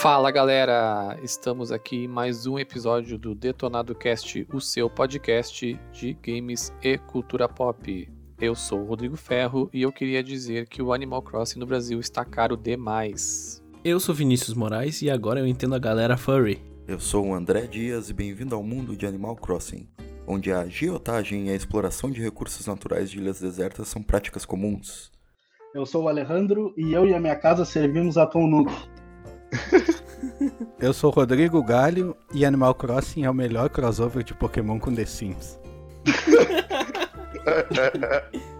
Fala galera, estamos aqui em mais um episódio do Detonado Cast, o seu podcast de games e cultura pop. Eu sou o Rodrigo Ferro e eu queria dizer que o Animal Crossing no Brasil está caro demais. Eu sou Vinícius Moraes e agora eu entendo a galera furry. Eu sou o André Dias e bem-vindo ao mundo de Animal Crossing, onde a geotagem e a exploração de recursos naturais de ilhas desertas são práticas comuns. Eu sou o Alejandro e eu e a minha casa servimos a Tom Nook. Eu sou o Rodrigo Galho e Animal Crossing é o melhor crossover de Pokémon com The Sims.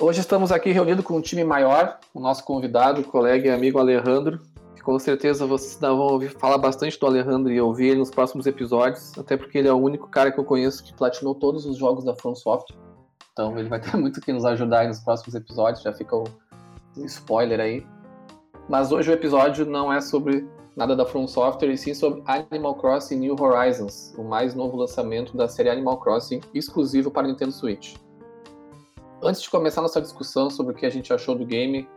Hoje estamos aqui reunidos com um time maior, o nosso convidado, colega e amigo Alejandro, que com certeza vocês vão ouvir falar bastante do Alejandro e ouvir ele nos próximos episódios, até porque ele é o único cara que eu conheço que platinou todos os jogos da From Software. Então ele vai ter muito que nos ajudar nos próximos episódios, já fica o spoiler aí. Mas hoje o episódio não é sobre nada da From Software, e sim sobre Animal Crossing New Horizons, o mais novo lançamento da série Animal Crossing, exclusivo para Nintendo Switch. Antes de começar nossa discussão sobre o que a gente achou do game,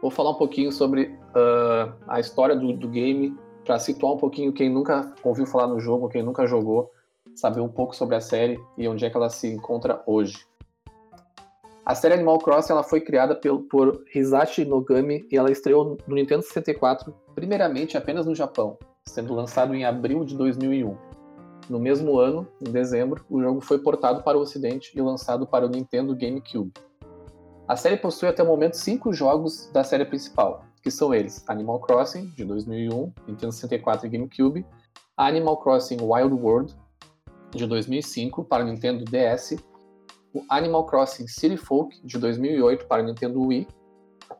vou falar um pouquinho sobre uh, a história do, do game, para situar um pouquinho quem nunca ouviu falar no jogo, quem nunca jogou, saber um pouco sobre a série e onde é que ela se encontra hoje. A série Animal Crossing ela foi criada por, por Hisashi Nogami e ela estreou no Nintendo 64, primeiramente apenas no Japão, sendo lançado em abril de 2001. No mesmo ano, em dezembro, o jogo foi portado para o Ocidente e lançado para o Nintendo GameCube. A série possui até o momento cinco jogos da série principal, que são eles: Animal Crossing, de 2001, Nintendo 64 e GameCube, Animal Crossing Wild World, de 2005, para Nintendo DS, o Animal Crossing City Folk, de 2008, para Nintendo Wii,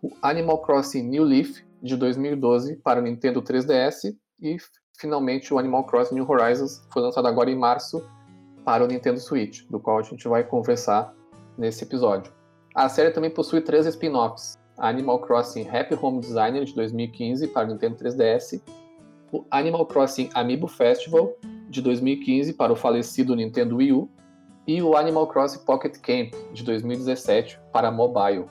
o Animal Crossing New Leaf, de 2012, para Nintendo 3DS, e finalmente o Animal Crossing New Horizons foi lançado agora em março para o Nintendo Switch, do qual a gente vai conversar nesse episódio. A série também possui três spin-offs: Animal Crossing Happy Home Designer de 2015 para o Nintendo 3DS, o Animal Crossing Amiibo Festival de 2015 para o falecido Nintendo Wii U e o Animal Crossing Pocket Camp de 2017 para mobile.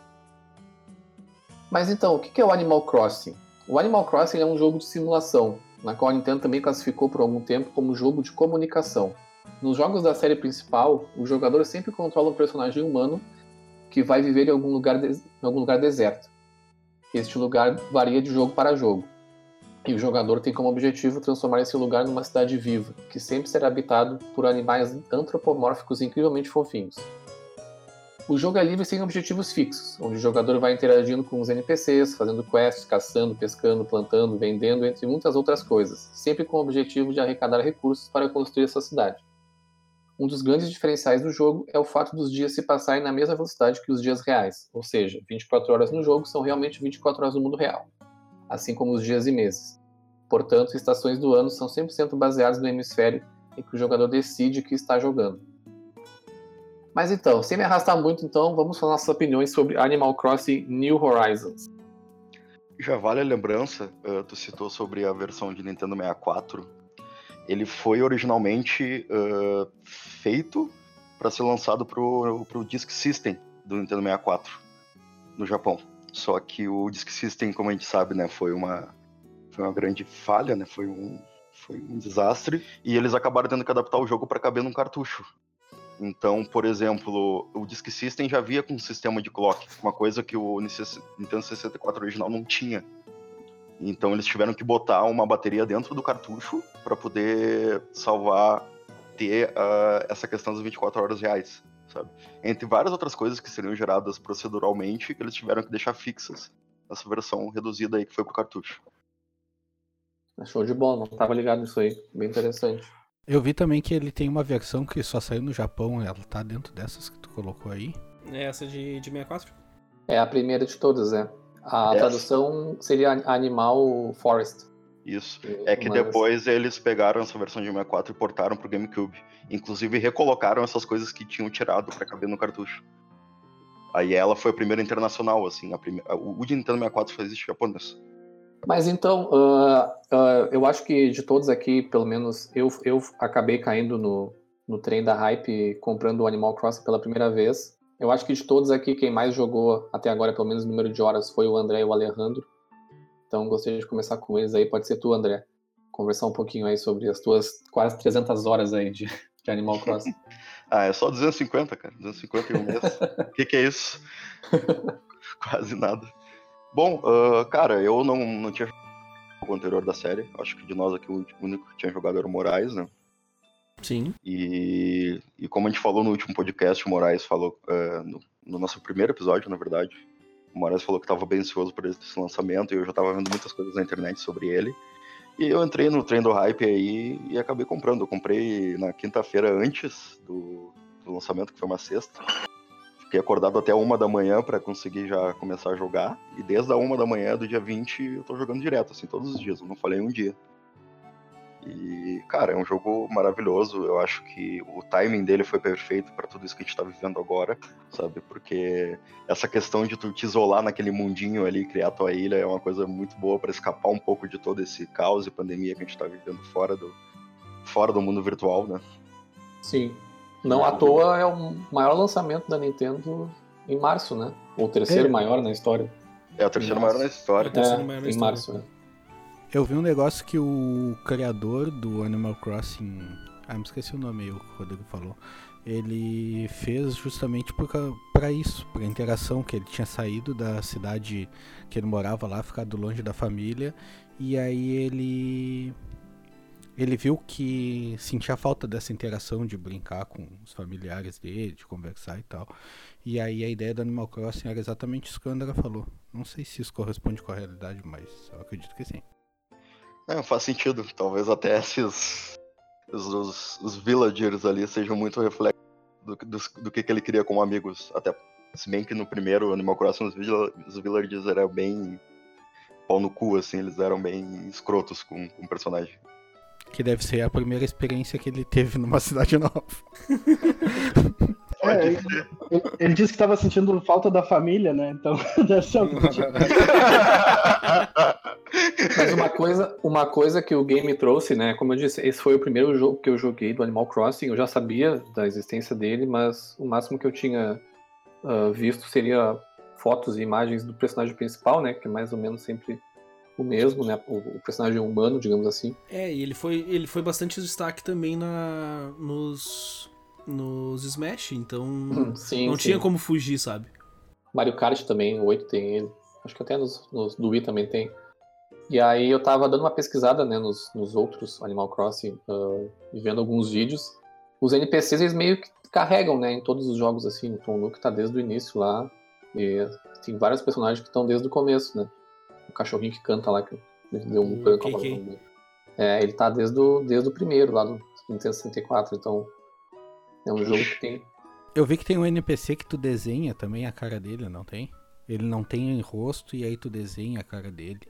Mas então, o que é o Animal Crossing? O Animal Crossing é um jogo de simulação, na qual a Nintendo também classificou por algum tempo como jogo de comunicação. Nos jogos da série principal, o jogador sempre controla um personagem humano que vai viver em algum lugar, de... em algum lugar deserto. Este lugar varia de jogo para jogo. E o jogador tem como objetivo transformar esse lugar numa cidade viva, que sempre será habitado por animais antropomórficos incrivelmente fofinhos. O jogo é livre sem objetivos fixos, onde o jogador vai interagindo com os NPCs, fazendo quests, caçando, pescando, plantando, vendendo, entre muitas outras coisas, sempre com o objetivo de arrecadar recursos para construir sua cidade. Um dos grandes diferenciais do jogo é o fato dos dias se passarem na mesma velocidade que os dias reais, ou seja, 24 horas no jogo são realmente 24 horas no mundo real, assim como os dias e meses. Portanto, estações do ano são 100% baseadas no hemisfério em que o jogador decide que está jogando. Mas então, sem me arrastar muito, então, vamos falar nossas opiniões sobre Animal Crossing New Horizons. Já vale a lembrança, uh, tu citou sobre a versão de Nintendo 64. Ele foi originalmente uh, feito para ser lançado pro, pro Disk System do Nintendo 64 no Japão. Só que o Disk System, como a gente sabe, né, foi uma, foi uma grande falha, né, foi um, foi um desastre. E eles acabaram tendo que adaptar o jogo para caber num cartucho. Então, por exemplo, o Disk System já via com um sistema de clock, uma coisa que o Nintendo 64 original não tinha. Então eles tiveram que botar uma bateria dentro do cartucho para poder salvar, ter uh, essa questão das 24 horas reais, sabe? Entre várias outras coisas que seriam geradas proceduralmente, que eles tiveram que deixar fixas nessa versão reduzida aí que foi pro cartucho. Show de bola, não estava ligado nisso aí, bem interessante. Eu vi também que ele tem uma versão que só saiu no Japão, ela tá dentro dessas que tu colocou aí. É essa de, de 64? É a primeira de todas, é. A essa. tradução seria Animal Forest. Isso. É que Mas... depois eles pegaram essa versão de 64 e portaram pro GameCube. Inclusive recolocaram essas coisas que tinham tirado para caber no cartucho. Aí ela foi a primeira internacional, assim. A prime... O de Nintendo 64 só existe japonês. Mas então, uh, uh, eu acho que de todos aqui, pelo menos eu, eu acabei caindo no, no trem da hype comprando o Animal Crossing pela primeira vez. Eu acho que de todos aqui, quem mais jogou até agora, pelo menos o número de horas, foi o André e o Alejandro. Então gostaria de começar com eles aí. Pode ser tu, André. Conversar um pouquinho aí sobre as tuas quase 300 horas aí de, de Animal Crossing. ah, é só 250, cara. 250 em um mês. O que, que é isso? quase nada. Bom, uh, cara, eu não, não tinha o anterior da série. Acho que de nós aqui o único que tinha jogado era o Moraes, né? Sim. E, e como a gente falou no último podcast, o Moraes falou, uh, no, no, nosso primeiro episódio, na verdade, o Moraes falou que estava bem ansioso por esse lançamento e eu já estava vendo muitas coisas na internet sobre ele. E eu entrei no trem do hype aí e acabei comprando. Eu comprei na quinta-feira antes do, do lançamento, que foi uma sexta. Fiquei acordado até uma da manhã para conseguir já começar a jogar. E desde a uma da manhã do dia 20 eu tô jogando direto, assim, todos os dias. Eu não falei um dia. E, cara, é um jogo maravilhoso. Eu acho que o timing dele foi perfeito para tudo isso que a gente tá vivendo agora, sabe? Porque essa questão de tu te isolar naquele mundinho ali, criar tua ilha, é uma coisa muito boa para escapar um pouco de todo esse caos e pandemia que a gente tá vivendo fora do, fora do mundo virtual, né? Sim. Não à toa é o maior lançamento da Nintendo em março, né? O terceiro é. maior na história. É o terceiro maior na história. É, é maior na em história. março, né? Eu vi um negócio que o criador do Animal Crossing. Ah, me esqueci o nome aí, o Rodrigo falou. Ele fez justamente para isso, para interação, que ele tinha saído da cidade que ele morava lá, ficado longe da família, e aí ele ele viu que sentia falta dessa interação de brincar com os familiares dele, de conversar e tal. E aí a ideia do Animal Crossing era exatamente isso que o André falou. Não sei se isso corresponde com a realidade, mas eu acredito que sim. É, faz sentido. Talvez até esses. Os, os, os villagers ali sejam muito reflexo do, do, do que, que ele queria como amigos. Até se bem que no primeiro Animal Crossing os, os villagers eram bem pau no cu, assim, eles eram bem escrotos com o personagem. Que deve ser a primeira experiência que ele teve numa cidade nova. É, ele, ele, disse que estava sentindo falta da família, né? Então deve ser algum tipo. Mas uma coisa, uma coisa que o game trouxe, né? Como eu disse, esse foi o primeiro jogo que eu joguei do Animal Crossing. Eu já sabia da existência dele, mas o máximo que eu tinha uh, visto seria fotos e imagens do personagem principal, né? Que é mais ou menos sempre o mesmo, né? O, o, personagem humano, digamos assim. É, e ele foi, ele foi bastante destaque também na, nos, nos Smash, então hum, sim, não sim. tinha como fugir, sabe? Mario Kart também, o 8 tem ele. Acho que até nos, nos do Wii também tem. E aí eu tava dando uma pesquisada né, nos, nos outros Animal Crossing uh, e vendo alguns vídeos. Os NPCs eles meio que carregam né, em todos os jogos assim. O Tom Nook tá desde o início lá. E tem vários personagens que estão desde o começo, né? O cachorrinho que canta lá, que deu um branco agora. É, ele tá desde o, desde o primeiro, lá do Nintendo 64, então é um jogo que tem. Eu vi que tem um NPC que tu desenha também a cara dele, não tem? Ele não tem rosto e aí tu desenha a cara dele.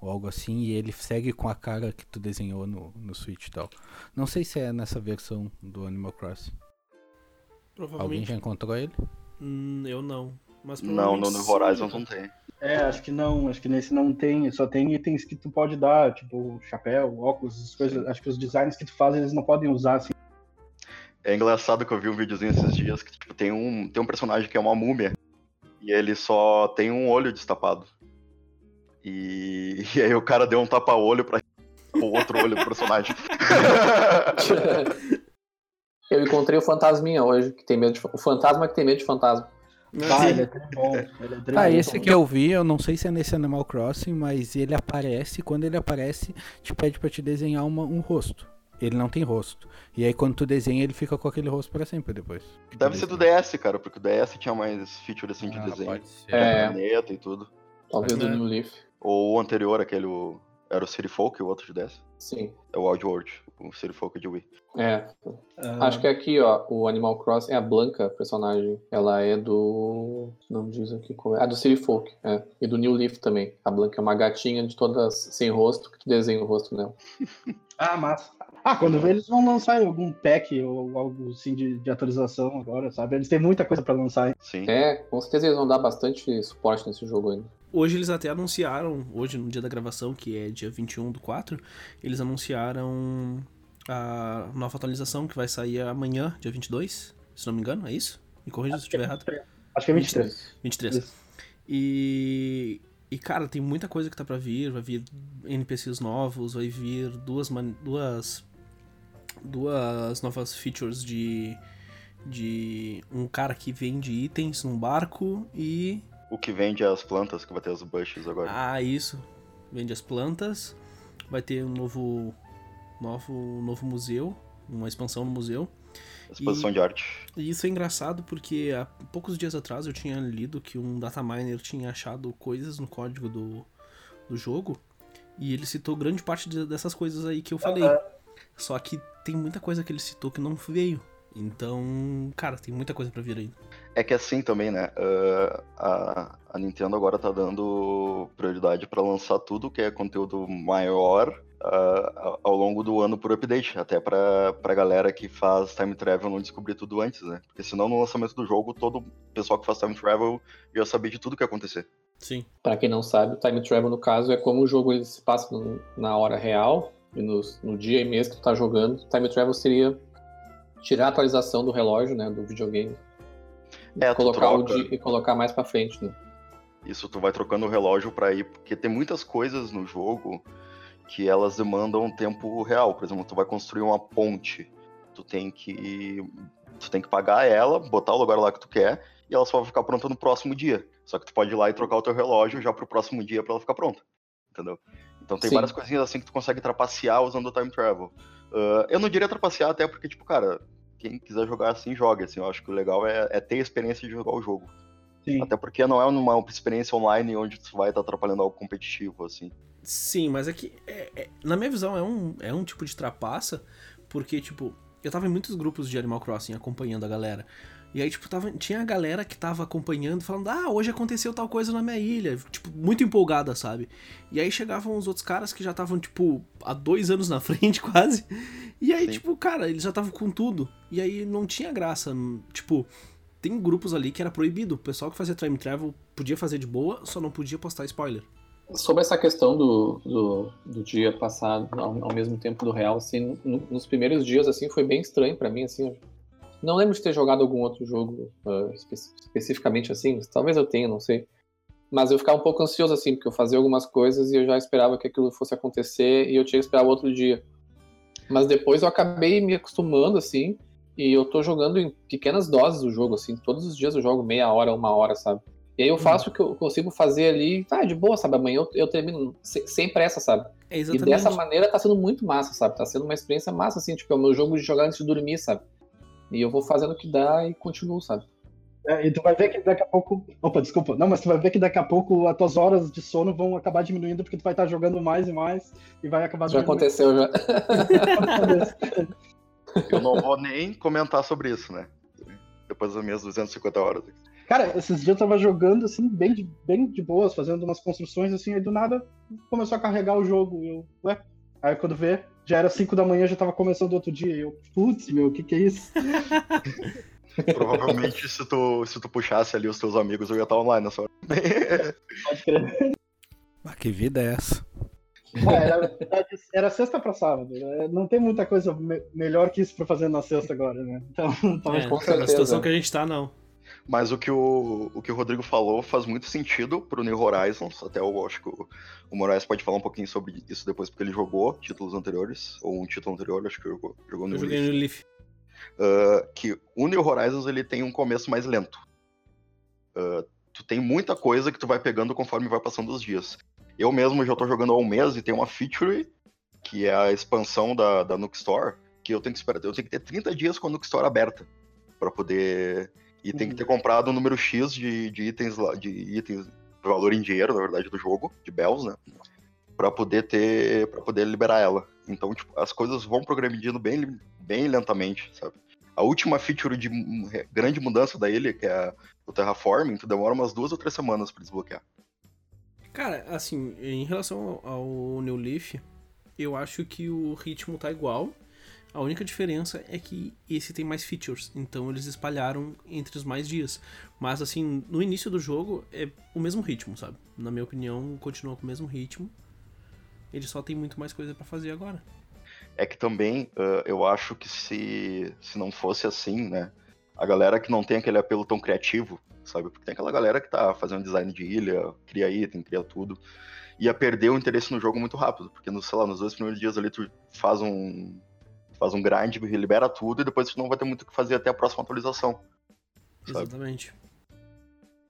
Ou algo assim, e ele segue com a cara que tu desenhou no, no Switch e tal. Não sei se é nessa versão do Animal Crossing. Alguém já encontrou ele? Hum, eu não. Mas não, no, no Horizon não tem. É, acho que não, acho que nesse não tem, só tem itens que tu pode dar, tipo chapéu, óculos, as coisas, acho que os designs que tu faz eles não podem usar assim. É engraçado que eu vi um videozinho esses dias que tipo, tem um tem um personagem que é uma múmia e ele só tem um olho destapado. E, e aí o cara deu um tapa-olho pra o outro olho do personagem. eu encontrei o fantasminha hoje, que tem medo de o fantasma que tem medo de fantasma. Ah, ele é tão bom. Ele é ah, esse que eu vi, eu não sei se é nesse Animal Crossing, mas ele aparece, quando ele aparece, te pede pra te desenhar uma, um rosto. Ele não tem rosto. E aí quando tu desenha, ele fica com aquele rosto pra sempre depois. Deve ser do DS, cara, porque o DS tinha mais feature assim de ah, desenho. É. Planeta e tudo. Talvez do New Leaf. Ou o anterior, aquele. Era o City Folk, o outro de DS? Sim. É o World, o City Folk de Wii. É. Ah. Acho que aqui, ó, o Animal Cross é a Blanca, personagem. Ela é do. Não diz aqui qual é. Ah, do City Folk, é. E do New Leaf também. A Blanca é uma gatinha de todas sem rosto, que tu desenha o rosto nela. ah, massa. Ah, quando vê, eles vão lançar algum pack ou algo assim de, de atualização agora, sabe? Eles têm muita coisa para lançar. Hein? Sim. É, com certeza eles vão dar bastante suporte nesse jogo ainda. Hoje eles até anunciaram, hoje no dia da gravação, que é dia 21 do 4, eles anunciaram a nova atualização que vai sair amanhã, dia 22, se não me engano, é isso? Me corrija se eu estiver errado. Acho que é 23. 23. Isso. E, e, cara, tem muita coisa que tá pra vir. Vai vir NPCs novos, vai vir duas, duas, duas novas features de, de um cara que vende itens num barco e. O que vende as plantas, que vai ter os bushes agora. Ah, isso. Vende as plantas. Vai ter um novo, novo, novo museu, uma expansão no museu. Exposição e, de arte. E isso é engraçado porque há poucos dias atrás eu tinha lido que um dataminer tinha achado coisas no código do, do jogo e ele citou grande parte de, dessas coisas aí que eu falei. Só que tem muita coisa que ele citou que não veio. Então, cara, tem muita coisa para vir ainda. É que assim também, né? Uh, a, a Nintendo agora tá dando prioridade para lançar tudo que é conteúdo maior uh, ao longo do ano por update, até pra, pra galera que faz time travel não descobrir tudo antes, né? Porque senão no lançamento do jogo, todo o pessoal que faz time travel já sabia de tudo que ia acontecer. Sim. Para quem não sabe, o time travel no caso é como o jogo ele se passa no, na hora real e no, no dia e mês que tu tá jogando. Time travel seria tirar a atualização do relógio, né, do videogame. É, e colocar o dia, e colocar mais para frente, né? Isso, tu vai trocando o relógio para ir, porque tem muitas coisas no jogo que elas demandam tempo real. Por exemplo, tu vai construir uma ponte, tu tem que tu tem que pagar ela, botar o lugar lá que tu quer e ela só vai ficar pronta no próximo dia. Só que tu pode ir lá e trocar o teu relógio já pro próximo dia para ela ficar pronta. Entendeu? Então tem Sim. várias coisinhas assim que tu consegue trapacear usando o time travel. Uh, eu não diria trapacear até porque, tipo, cara, quem quiser jogar assim, joga. Assim, eu acho que o legal é, é ter a experiência de jogar o jogo. Sim. Até porque não é uma experiência online onde tu vai estar atrapalhando algo competitivo, assim. Sim, mas é que, é, é, na minha visão, é um, é um tipo de trapaça, porque, tipo, eu tava em muitos grupos de Animal Crossing acompanhando a galera. E aí, tipo, tava, tinha a galera que tava acompanhando, falando, ah, hoje aconteceu tal coisa na minha ilha. Tipo, muito empolgada, sabe? E aí chegavam os outros caras que já estavam, tipo, há dois anos na frente, quase. E aí, Sim. tipo, cara, eles já estavam com tudo. E aí não tinha graça. Tipo, tem grupos ali que era proibido. O pessoal que fazia time travel podia fazer de boa, só não podia postar spoiler. Sobre essa questão do, do, do dia passado ao, ao, mesmo tempo do real, assim, no, nos primeiros dias, assim, foi bem estranho para mim, assim. Não lembro de ter jogado algum outro jogo uh, espe especificamente assim, talvez eu tenha, não sei. Mas eu ficava um pouco ansioso, assim, porque eu fazia algumas coisas e eu já esperava que aquilo fosse acontecer e eu tinha que esperar o outro dia. Mas depois eu acabei me acostumando, assim, e eu tô jogando em pequenas doses o jogo, assim. Todos os dias eu jogo meia hora, uma hora, sabe? E aí eu faço uhum. o que eu consigo fazer ali, tá, de boa, sabe? Amanhã eu, eu termino sem, sem, pressa, sabe? É e dessa maneira tá sendo muito massa, sabe? Tá sendo uma experiência massa, assim, tipo, é o meu jogo de jogar antes de dormir, sabe? E eu vou fazendo o que dá e continuo, sabe? É, e tu vai ver que daqui a pouco. Opa, desculpa. Não, mas tu vai ver que daqui a pouco as tuas horas de sono vão acabar diminuindo porque tu vai estar jogando mais e mais e vai acabar. Já aconteceu já. eu não vou nem comentar sobre isso, né? Depois das minhas 250 horas. Cara, esses dias eu tava jogando, assim, bem de, bem de boas, fazendo umas construções, assim, aí do nada começou a carregar o jogo. Eu, ué? Aí quando vê, já era 5 da manhã, já tava começando outro dia. Eu, putz, meu, o que que é isso? Provavelmente se tu, se tu puxasse ali os teus amigos, eu ia estar online nessa hora. Pode crer. Mas que vida é essa? É, era, era sexta pra sábado. Né? Não tem muita coisa me melhor que isso pra fazer na sexta agora, né? Então, talvez é, com certeza. Na situação que a gente tá, não. Mas o que o, o que o Rodrigo falou faz muito sentido pro New Horizons. Até eu acho que o, o Moraes pode falar um pouquinho sobre isso depois, porque ele jogou títulos anteriores, ou um título anterior, acho que jogou, jogou no Eu joguei no Leaf. Uh, que o New Horizons ele tem um começo mais lento. Uh, tu tem muita coisa que tu vai pegando conforme vai passando os dias. Eu mesmo já tô jogando há um mês e tem uma feature, que é a expansão da, da Nuke Store, que eu tenho que esperar. Eu tenho que ter 30 dias com a Nuke Store aberta para poder e tem que ter comprado um número X de, de itens lá, de itens, valor em dinheiro, na verdade, do jogo, de bells, né? Pra poder ter. para poder liberar ela. Então, tipo, as coisas vão progredindo bem, bem lentamente, sabe? A última feature de grande mudança da ilha, que é o Terraforming, tu demora umas duas ou três semanas para desbloquear. Cara, assim, em relação ao New Leaf, eu acho que o ritmo tá igual. A única diferença é que esse tem mais features, então eles espalharam entre os mais dias. Mas assim, no início do jogo é o mesmo ritmo, sabe? Na minha opinião, continua com o mesmo ritmo. Ele só tem muito mais coisa para fazer agora. É que também uh, eu acho que se, se não fosse assim, né? A galera que não tem aquele apelo tão criativo, sabe? Porque tem aquela galera que tá fazendo design de ilha, cria item, cria tudo ia perder o interesse no jogo muito rápido, porque no, sei lá, nos dois primeiros dias ali tu faz um faz um grind, libera tudo e depois tu não vai ter muito o que fazer até a próxima atualização. Sabe? Exatamente.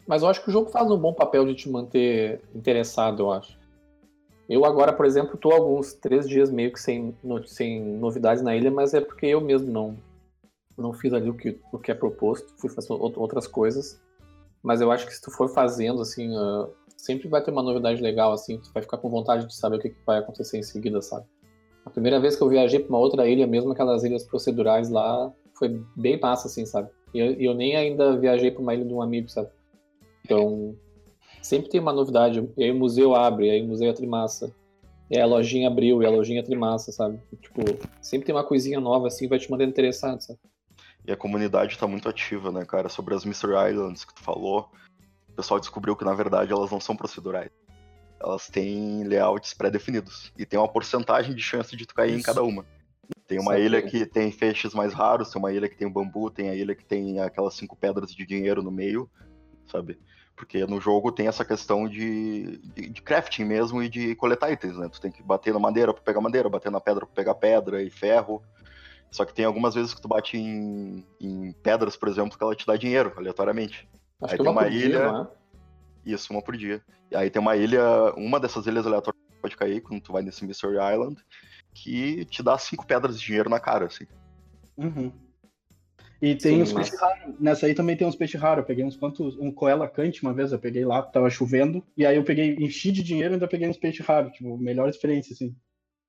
Mas eu acho que o jogo faz um bom papel de te manter interessado, eu acho. Eu agora, por exemplo, tô alguns três dias meio que sem, no, sem novidades na ilha, mas é porque eu mesmo não não fiz ali o que, o que é proposto, fui fazer outras coisas. Mas eu acho que se tu for fazendo, assim, uh, sempre vai ter uma novidade legal, assim, tu vai ficar com vontade de saber o que, que vai acontecer em seguida, sabe? A primeira vez que eu viajei para uma outra ilha, mesmo aquelas ilhas procedurais lá, foi bem massa, assim, sabe? E eu, eu, nem ainda viajei para uma ilha de um amigo, sabe? Então, sempre tem uma novidade. E aí o museu abre, aí o museu é trimassa. E aí a lojinha abriu, e a lojinha é trimassa, sabe? Tipo, sempre tem uma coisinha nova, assim, vai te mantendo interessado, sabe? E a comunidade tá muito ativa, né, cara? Sobre as Mystery Islands que tu falou. O pessoal descobriu que, na verdade, elas não são procedurais elas têm layouts pré-definidos. E tem uma porcentagem de chance de tu cair Isso. em cada uma. Tem uma ilha que tem feixes mais raros, tem uma ilha que tem bambu, tem a ilha que tem aquelas cinco pedras de dinheiro no meio, sabe? Porque no jogo tem essa questão de, de, de, crafting mesmo e de coletar itens, né? Tu tem que bater na madeira pra pegar madeira, bater na pedra pra pegar pedra e ferro. Só que tem algumas vezes que tu bate em, em pedras, por exemplo, que ela te dá dinheiro, aleatoriamente. Acho Aí que tem uma ilha. Isso, uma por dia. E aí tem uma ilha, uma dessas ilhas aleatórias que pode cair quando tu vai nesse Mystery Island, que te dá cinco pedras de dinheiro na cara, assim. Uhum. E tem Sim, uns mas... peixes raros. Nessa aí também tem uns peixes raros. Eu peguei uns quantos. Um coela cante uma vez, eu peguei lá, tava chovendo. E aí eu peguei, enchi de dinheiro e ainda peguei uns peixes raros. Tipo, melhor experiência, assim.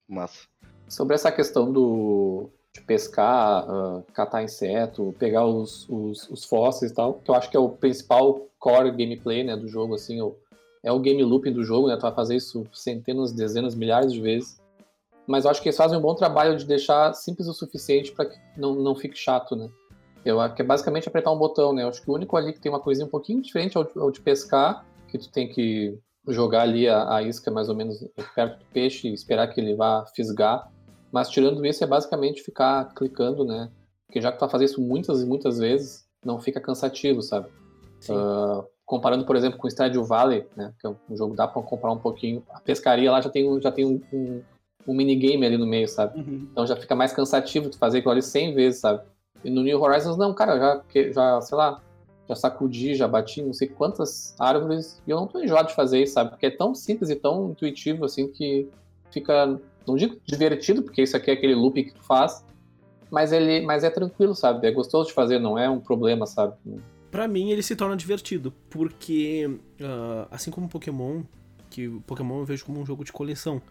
Massa. Sobre essa questão do, de pescar, uh, catar inseto, pegar os, os, os, fósseis e tal, que eu acho que é o principal core gameplay né, do jogo, assim, o, é o game looping do jogo, né, tu vai fazer isso centenas, dezenas, milhares de vezes, mas eu acho que eles fazem um bom trabalho de deixar simples o suficiente para que não, não fique chato, né. Eu acho que é basicamente apertar um botão, né, eu acho que o único ali que tem uma coisinha um pouquinho diferente é é o de pescar, que tu tem que jogar ali a, a isca mais ou menos perto do peixe e esperar que ele vá fisgar, mas tirando isso, é basicamente ficar clicando, né? Porque já que tu tá fazendo isso muitas e muitas vezes, não fica cansativo, sabe? Uh, comparando, por exemplo, com o Stardew Valley, né? Que é um jogo que dá pra comparar um pouquinho. A pescaria lá já tem, já tem um, um, um minigame ali no meio, sabe? Uhum. Então já fica mais cansativo tu fazer aquilo ali 100 vezes, sabe? E no New Horizons, não, cara, já, já sei lá, já sacudi, já bati não sei quantas árvores e eu não tô enjoado de fazer isso, sabe? Porque é tão simples e tão intuitivo, assim, que fica não digo divertido, porque isso aqui é aquele loop que tu faz, mas ele mas é tranquilo, sabe? É gostoso de fazer, não é um problema, sabe? Para mim ele se torna divertido, porque uh, assim como Pokémon, que Pokémon eu vejo como um jogo de coleção,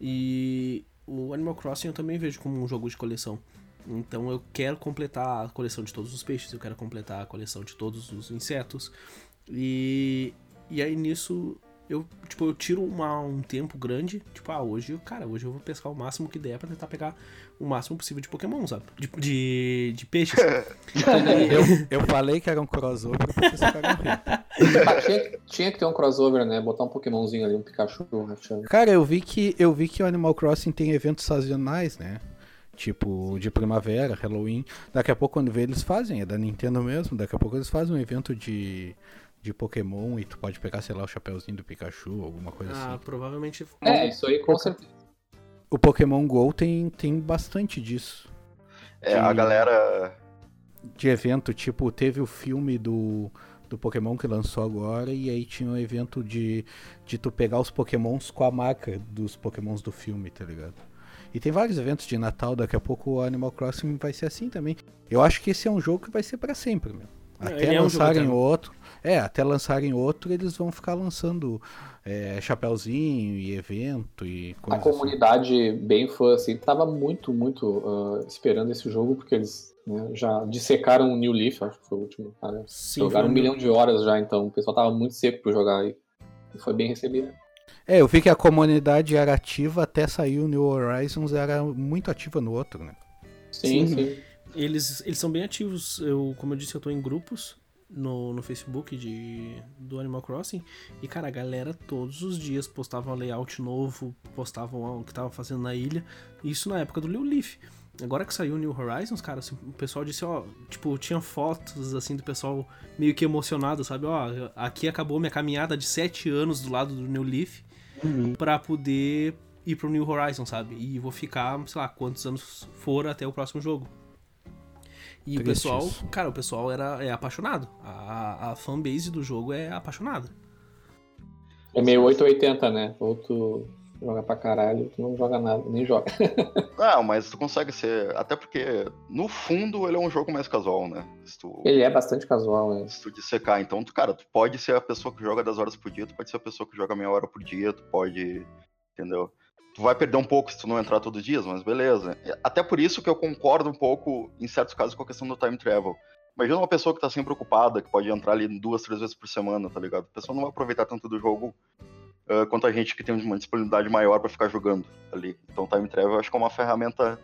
e o Animal Crossing eu também vejo como um jogo de coleção. Então eu quero completar a coleção de todos os peixes, eu quero completar a coleção de todos os insetos. E, e aí nisso eu, tipo, eu tiro uma, um tempo grande, tipo, ah, hoje, cara, hoje eu vou pescar o máximo que der pra tentar pegar o máximo possível de Pokémon, sabe? De, de, de peixes. eu, eu falei que era um crossover porque você ah, tinha, tinha que ter um crossover, né? Botar um Pokémonzinho ali, um Pikachu rachando. Cara, eu vi que eu vi que o Animal Crossing tem eventos sazonais, né? Tipo, de primavera, Halloween. Daqui a pouco, quando vê, eles fazem, é da Nintendo mesmo. Daqui a pouco eles fazem um evento de de Pokémon e tu pode pegar, sei lá, o chapéuzinho do Pikachu, alguma coisa ah, assim. Ah, provavelmente. É, isso aí com certeza. O Pokémon GO tem, tem bastante disso. É, de, a galera. De evento, tipo, teve o filme do, do Pokémon que lançou agora, e aí tinha um evento de, de tu pegar os Pokémons com a marca dos Pokémons do filme, tá ligado? E tem vários eventos de Natal, daqui a pouco o Animal Crossing vai ser assim também. Eu acho que esse é um jogo que vai ser para sempre, meu. Até é lançarem um outro. É, até lançarem outro, eles vão ficar lançando é, chapéuzinho e evento e coisa A comunidade assim. bem fã, assim, tava muito, muito uh, esperando esse jogo, porque eles né, já dissecaram o New Leaf, acho que foi o último. Cara. Sim, Jogaram um milhão de horas já, então o pessoal tava muito seco pra jogar aí. E foi bem recebido. É, eu vi que a comunidade era ativa até sair o New Horizons, era muito ativa no outro, né? Sim, sim. Eles, eles são bem ativos. Eu, como eu disse, eu tô em grupos no, no Facebook de, do Animal Crossing. E, cara, a galera todos os dias postava layout novo, postavam o que tava fazendo na ilha. Isso na época do New Leaf. Agora que saiu o New Horizons, cara, assim, o pessoal disse, ó, tipo, tinha fotos, assim, do pessoal meio que emocionado, sabe? Ó, aqui acabou minha caminhada de sete anos do lado do New Leaf Uhum. pra poder ir pro New Horizons, sabe? E vou ficar, sei lá, quantos anos for até o próximo jogo. E o Triste pessoal, cara, o pessoal era, é apaixonado. A, a fanbase do jogo é apaixonada. É meio 880, né? Ou tu joga pra caralho, tu não joga nada, nem joga. Não, mas tu consegue ser. Até porque, no fundo, ele é um jogo mais casual, né? Tu, Ele é bastante casual, né? se tu dissecar. Então, tu, cara, tu pode ser a pessoa que joga 10 horas por dia, tu pode ser a pessoa que joga meia hora por dia, tu pode. Entendeu? Tu vai perder um pouco se tu não entrar todos os dias, mas beleza. Até por isso que eu concordo um pouco, em certos casos, com a questão do time travel. Imagina uma pessoa que tá sempre ocupada, que pode entrar ali duas, três vezes por semana, tá ligado? A pessoa não vai aproveitar tanto do jogo ah, quanto a gente que tem uma disponibilidade maior pra ficar jogando ali. Então, time travel eu acho que é uma ferramenta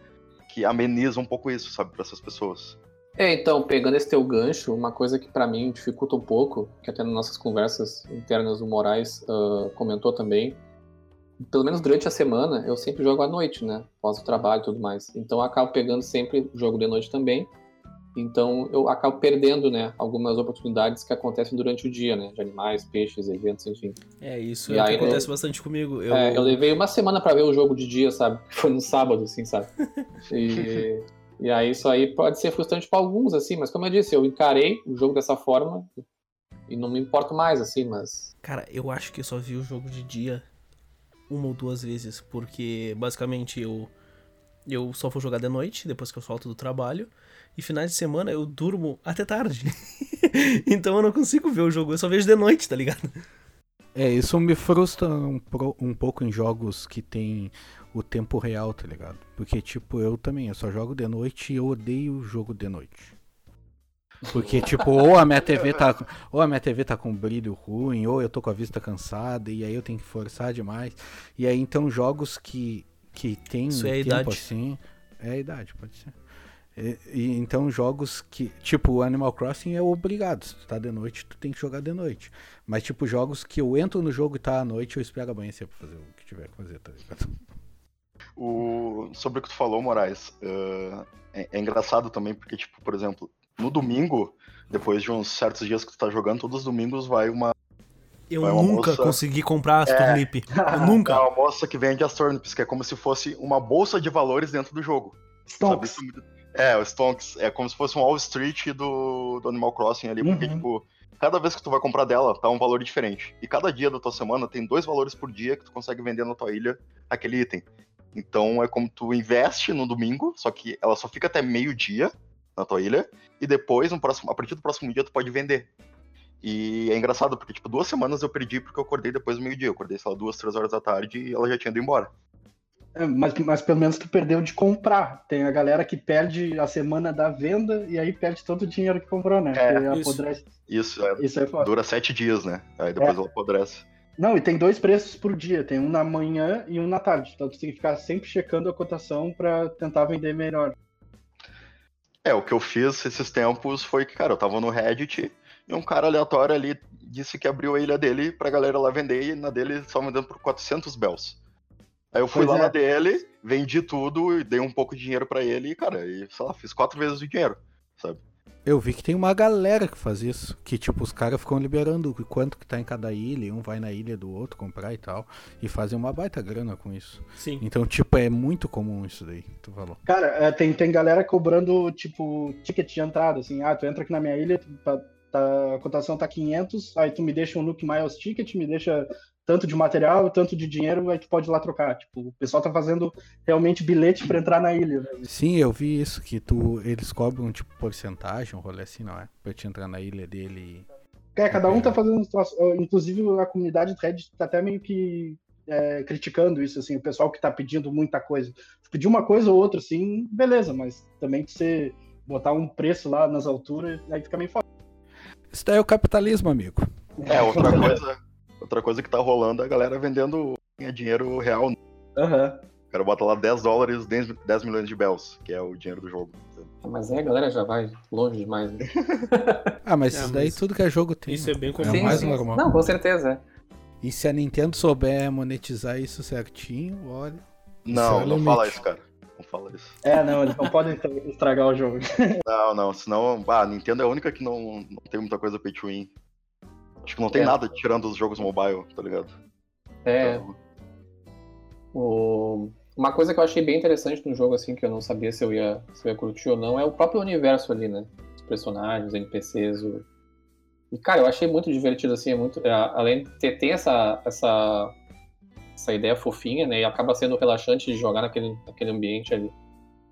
que ameniza um pouco isso, sabe, pra essas pessoas. É, então, pegando esse teu gancho, uma coisa que pra mim dificulta um pouco, que até nas nossas conversas internas o Moraes ah, comentou também, pelo menos durante a semana, eu sempre jogo à noite, né? Após o trabalho e tudo mais. Então eu acabo pegando sempre o jogo de noite também. Então eu acabo perdendo, né, algumas oportunidades que acontecem durante o dia, né? De animais, peixes, eventos, enfim. É, isso E é aí, acontece bastante comigo. Eu, É, eu levei uma semana pra ver o jogo de dia, sabe? Foi no sábado, assim, sabe? E, e aí isso aí pode ser frustrante pra alguns, assim, mas como eu disse, eu encarei o jogo dessa forma e não me importo mais, assim, mas. Cara, eu acho que eu só vi o jogo de dia uma ou duas vezes, porque basicamente eu eu só vou jogar de noite, depois que eu solto do trabalho, e finais de semana eu durmo até tarde. então eu não consigo ver o jogo, eu só vejo de noite, tá ligado? É, isso me frustra um, um pouco em jogos que tem o tempo real, tá ligado? Porque, tipo, eu também, eu só jogo de noite e eu odeio o jogo de noite. Porque, tipo, ou a minha TV tá, ou a minha TV tá com brilho ruim, ou eu tô com a vista cansada, e aí eu tenho que forçar demais. E aí, então, jogos que, que tem Isso um é a tempo idade. assim... É a idade, pode ser. E, e então, jogos que... Tipo, o Animal Crossing é obrigado. Se tu tá de noite, tu tem que jogar de noite. Mas, tipo, jogos que eu entro no jogo e tá à noite, eu espero amanhecer pra fazer o que tiver que fazer, tá ligado? O... Sobre o que tu falou, Moraes, ah, é, é engraçado também, porque, tipo, por exemplo, no domingo, depois de uns certos dias que tu tá jogando, todos os domingos vai uma, Eu Vai uma nunca moça- consegui comprar as É. turnip. Eu nunca. uma moça que vende as turnips, que é como se fosse uma bolsa de valores dentro do jogo. sabe? Stonks. Isso É, o Stonks. É como se fosse um Wall Street do, do Animal Crossing ali, porque, Uhum. tipo, cada vez que tu vai comprar dela, tá um valor diferente. E cada dia da tua semana tem dois valores por dia que tu consegue vender na tua ilha aquele item. Então é como tu investe no domingo, só que ela só fica até meio-dia na tua ilha, e depois, no próximo, a partir do próximo dia, tu pode vender. E é engraçado, porque, tipo, duas semanas eu perdi porque eu acordei depois do meio-dia. Eu acordei, sei lá, duas, três horas da tarde e ela já tinha ido embora. É, mas, mas pelo menos tu perdeu de comprar. Tem a galera que perde a semana da venda e aí perde todo o dinheiro que comprou, né? É, isso. apodrece. Isso, é, Isso é foda. dura sete dias, né? Aí depois ela apodrece. Não, e tem dois preços por dia. Tem um na manhã e um na tarde. Então tu tem que ficar sempre checando a cotação pra tentar vender melhor. É, o que eu fiz esses tempos foi que, cara, eu tava no Reddit e um cara aleatório ali disse que abriu a ilha dele pra galera lá vender e na dele estavam vendendo por 400 bells. Aí eu fui Pois lá é. na dele, vendi tudo e dei um pouco de dinheiro pra ele e, cara, e, sei lá, fiz quatro vezes o dinheiro, sabe? Eu vi que tem uma galera que faz isso. Que, tipo, os caras ficam liberando o quanto que tá em cada ilha, e um vai na ilha do outro comprar e tal. E fazem uma baita grana com isso. Sim. Então, tipo, é muito comum isso daí, tu falou. Cara, é, tem, tem galera cobrando, tipo, ticket de entrada, assim, ah, tu entra aqui na minha ilha, tu- tá- tá- a cotação tá 500, aí tu me deixa um Nuke Miles ticket, me deixa tanto de material, tanto de dinheiro, aí tu pode ir lá trocar. Tipo, o pessoal tá fazendo realmente bilhete pra entrar na ilha. né? Sim, eu vi isso, que tu eles cobram, tipo, porcentagem, um rolê assim, não é? Pra te entrar na ilha dele. É, cada um tá fazendo. Inclusive, a comunidade do Reddit tá até meio que é, criticando isso, assim, o pessoal que tá pedindo muita coisa. Se pedir uma coisa ou outra, assim, beleza, mas também que você botar um preço lá nas alturas, aí fica meio foda. Isso daí é o capitalismo, amigo. É, outra coisa, outra coisa que tá rolando é a galera vendendo dinheiro real. Aham. O cara bota lá 10 dólares, 10, 10 milhões de bells, que é o dinheiro do jogo. Mas aí a galera já vai longe demais. Né? Ah, mas É, isso daí mas tudo que é jogo tem. isso é bem É comum. Sim, mais sim. normal. Não, com certeza. é. E se a Nintendo souber monetizar isso certinho, olha. Não, é não limite. fala isso, cara. Não fala isso. É, não, eles não podem estragar o jogo. Não, não, senão. Ah, a Nintendo é a única que não, não tem muita coisa pay to win. Acho que não tem É. nada tirando os jogos mobile, tá ligado? É, Então, O- Uma coisa que eu achei bem interessante no jogo, assim, que eu não sabia se eu ia, se eu ia curtir ou não, é o próprio universo ali, né? Os personagens, os NPCs. O... E, cara, eu achei muito divertido, assim, é muito. é, além de ter, ter essa, essa, essa ideia fofinha, né? E acaba sendo relaxante de jogar naquele, naquele ambiente ali.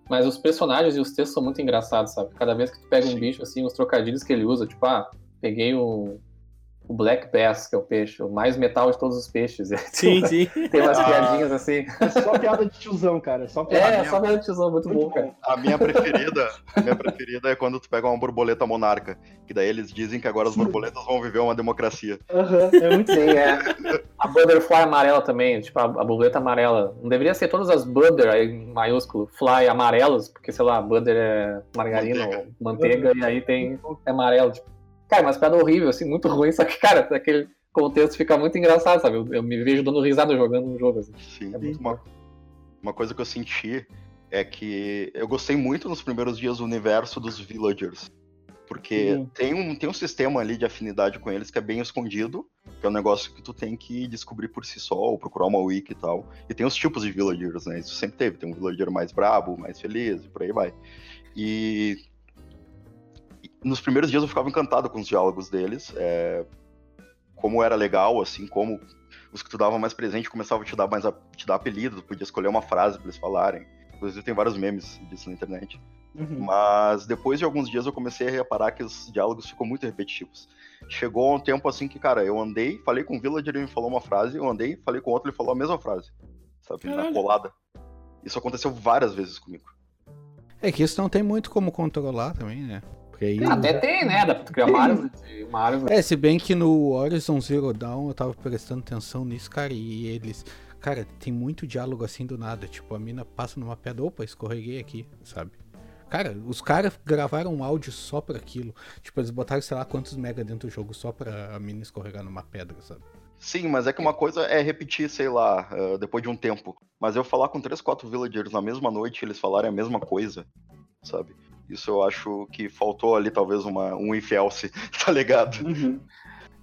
Mas os personagens e os textos são muito engraçados, sabe? Cada vez que tu pega um bicho, assim, os trocadilhos que ele usa, tipo, ah, peguei o, o Black Bass, que é o peixe, o mais metal de todos os peixes. Sim, sim. Tem umas Ah. piadinhas assim. É só piada de tiozão, cara. É só piada. É, minha- só meu tesouro, muito, Muito bom, cara. A minha preferida, a minha preferida é quando tu pega uma borboleta monarca. Que daí eles dizem que agora as borboletas vão viver uma democracia. Aham, é muito Sim, é. A Butterfly amarela também, tipo, a, a borboleta amarela. Não deveria ser todas as Butter aí em maiúsculo, Fly amarelos, porque, sei lá, Butter é margarina Manteiga. ou manteiga, e aí tem é amarelo. Tipo. Cara, mas piada horrível, assim, muito ruim, só que, cara, naquele contexto fica muito engraçado, sabe? Eu, eu me vejo dando risada jogando um jogo, assim. Sim. É muito uma, uma coisa que eu senti é que eu gostei muito nos primeiros dias do universo dos villagers. Porque Sim. tem um, tem um sistema ali de afinidade com eles que é bem escondido, que é um negócio que tu tem que descobrir por si só, ou procurar uma wiki e tal. E tem os tipos de villagers, né? Isso sempre teve. Tem um villager mais brabo, mais feliz, e por aí vai. E nos primeiros dias eu ficava encantado com os diálogos deles. é, Como era legal, assim, como os que tu dava mais presente começavam a te dar mais a- te dar apelido, tu podia escolher uma frase pra eles falarem. Inclusive tem vários memes disso na internet. Uhum. Mas depois de alguns dias eu comecei a reparar que os diálogos ficam muito repetitivos. Chegou um tempo assim que, cara, eu andei, falei com o villager, ele me falou uma frase, eu andei, falei com outro, ele falou a mesma frase. Sabe? Na Caralho. colada. Isso aconteceu várias vezes comigo. É que isso não tem muito como controlar também, né? Porque aí. Até tem, né? Dá pra tu criar uma árvore, de- uma árvore. É, se bem que no Horizon Zero Dawn eu tava prestando atenção nisso, cara, e eles. Cara, tem muito diálogo assim do nada. Tipo, a mina passa numa pedra, opa, escorreguei aqui, sabe? Cara, os caras gravaram um áudio só pra aquilo. Tipo, eles botaram, sei lá, quantos mega dentro do jogo só pra a mina escorregar numa pedra, sabe? Sim, mas é que uma coisa é repetir, sei lá, eh, depois de um tempo. Mas eu falar com três, quatro villagers na mesma noite, eles falarem a mesma coisa, sabe? Isso eu acho que faltou ali talvez uma, um if else, tá ligado? Uhum.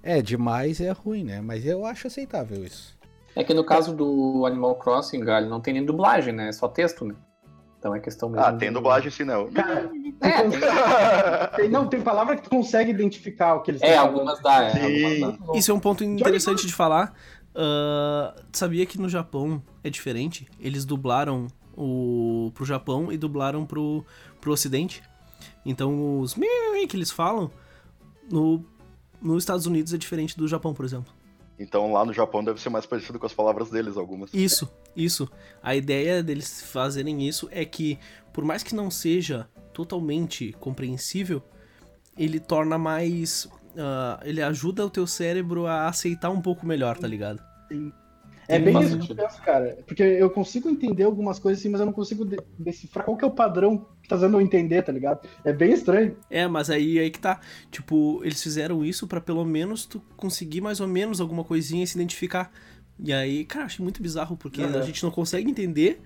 É, demais é ruim, né? Mas eu acho aceitável isso. É que no caso do Animal Crossing, galho, não tem nem dublagem, né? É só texto, né? Então é questão mesmo. Ah, tem dublagem sim, não. Cara, É, tem- tem- não, tem palavra que tu consegue identificar o que eles É, estão algumas dá, é. Algumas dá. Isso é um ponto interessante de falar. Ah, sabia que no Japão é diferente? Eles dublaram o pro Japão e dublaram pro, pro Ocidente. Então os que eles falam no nos Estados Unidos é diferente do Japão, por exemplo. Então lá no Japão deve ser mais parecido com as palavras deles, algumas. Isso, isso. A ideia deles fazerem isso é que, por mais que não seja totalmente compreensível, ele torna mais. ah, ele ajuda o teu cérebro a aceitar um pouco melhor, tá ligado? É bem isso que eu penso, cara. Porque eu consigo entender algumas coisas assim, mas eu não consigo de- decifrar qual que é o padrão que tá fazendo eu entender, tá ligado? É bem estranho. É, mas aí aí que tá. Tipo, eles fizeram isso pra pelo menos tu conseguir mais ou menos alguma coisinha e se identificar. E aí, cara, achei muito bizarro, porque Uhum. a gente não consegue entender,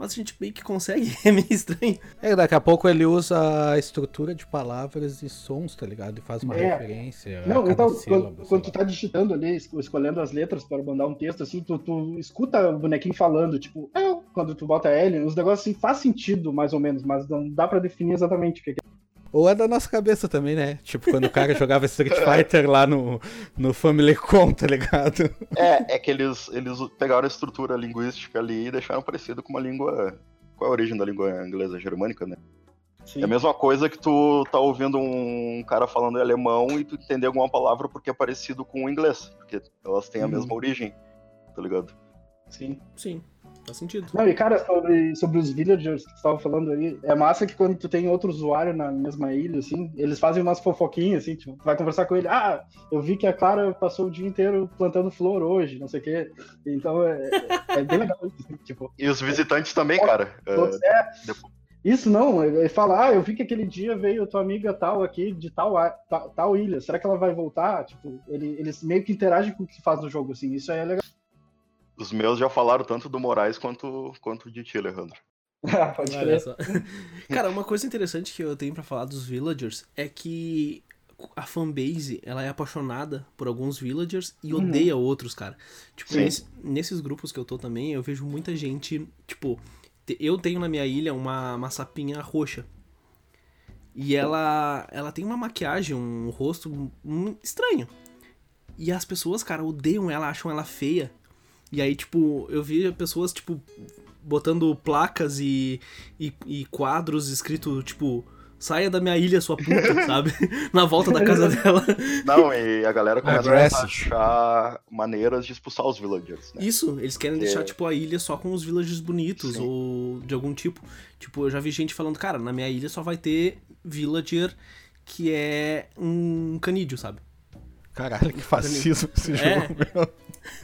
mas a gente meio que consegue. É meio estranho. É, daqui a pouco ele usa a estrutura de palavras e sons, tá ligado? E faz uma É. referência. a Não, cada então, sílaba, quando, quando tu tá digitando ali, es- escolhendo as letras para mandar um texto, assim, tu, tu escuta o bonequinho falando, tipo, eu, quando tu bota L, os negócios assim faz sentido, mais ou menos, mas não dá pra definir exatamente o que que é. Ou é da nossa cabeça também, né? Tipo, quando o cara jogava Street Fighter lá no, no Family Com, tá ligado? É, é que eles, eles pegaram a estrutura linguística ali e deixaram parecido com uma língua. Qual é a origem da língua inglesa? Germânica, né? Sim. É a mesma coisa que tu tá ouvindo um cara falando em alemão e tu entender alguma palavra porque é parecido com o inglês. Porque elas têm a Uhum. mesma origem, tá ligado? Sim. Sim. Faz sentido. Não, e cara, sobre, sobre os villagers que você tava falando aí, é massa que quando tu tem outro usuário na mesma ilha, assim, eles fazem umas fofoquinhas, assim, tipo, tu vai conversar com ele, ah, eu vi que a Clara passou o dia inteiro plantando flor hoje, não sei o quê. Então é, é bem legal isso, assim, tipo. E os visitantes também, cara. Todos- é, Isso não, ele fala, ah, eu vi que aquele dia veio tua amiga tal aqui de tal, a- ta- tal, ilha, será que ela vai voltar? Tipo, ele- eles meio que interagem com o que faz no jogo, assim, isso aí é legal. Os meus já falaram tanto do Moraes quanto, quanto de ti, Alejandro. Pode Olha crer. só. Cara, uma coisa interessante que eu tenho pra falar dos villagers é que a fanbase, ela é apaixonada por alguns villagers e Uhum. odeia outros, cara. Tipo, nesse- nesses grupos que eu tô também, eu vejo muita gente, tipo, te- eu tenho na minha ilha uma, uma sapinha roxa. E ela ela tem uma maquiagem, um rosto hum, estranho. E as pessoas, cara, odeiam ela, acham ela feia. E aí, tipo, eu vi pessoas, tipo, botando placas e, e, e quadros escrito, tipo, saia da minha ilha, sua puta, sabe? Na volta da casa dela. Não, e a galera começa a achar maneiras de expulsar os villagers, né? Isso, eles querem É. deixar, tipo, a ilha só com os villagers bonitos Sim. ou de algum tipo. Tipo, eu já vi gente falando, cara, na minha ilha só vai ter villager que é um canídeo, sabe? Caralho, que fascismo esse É. jogo, meu.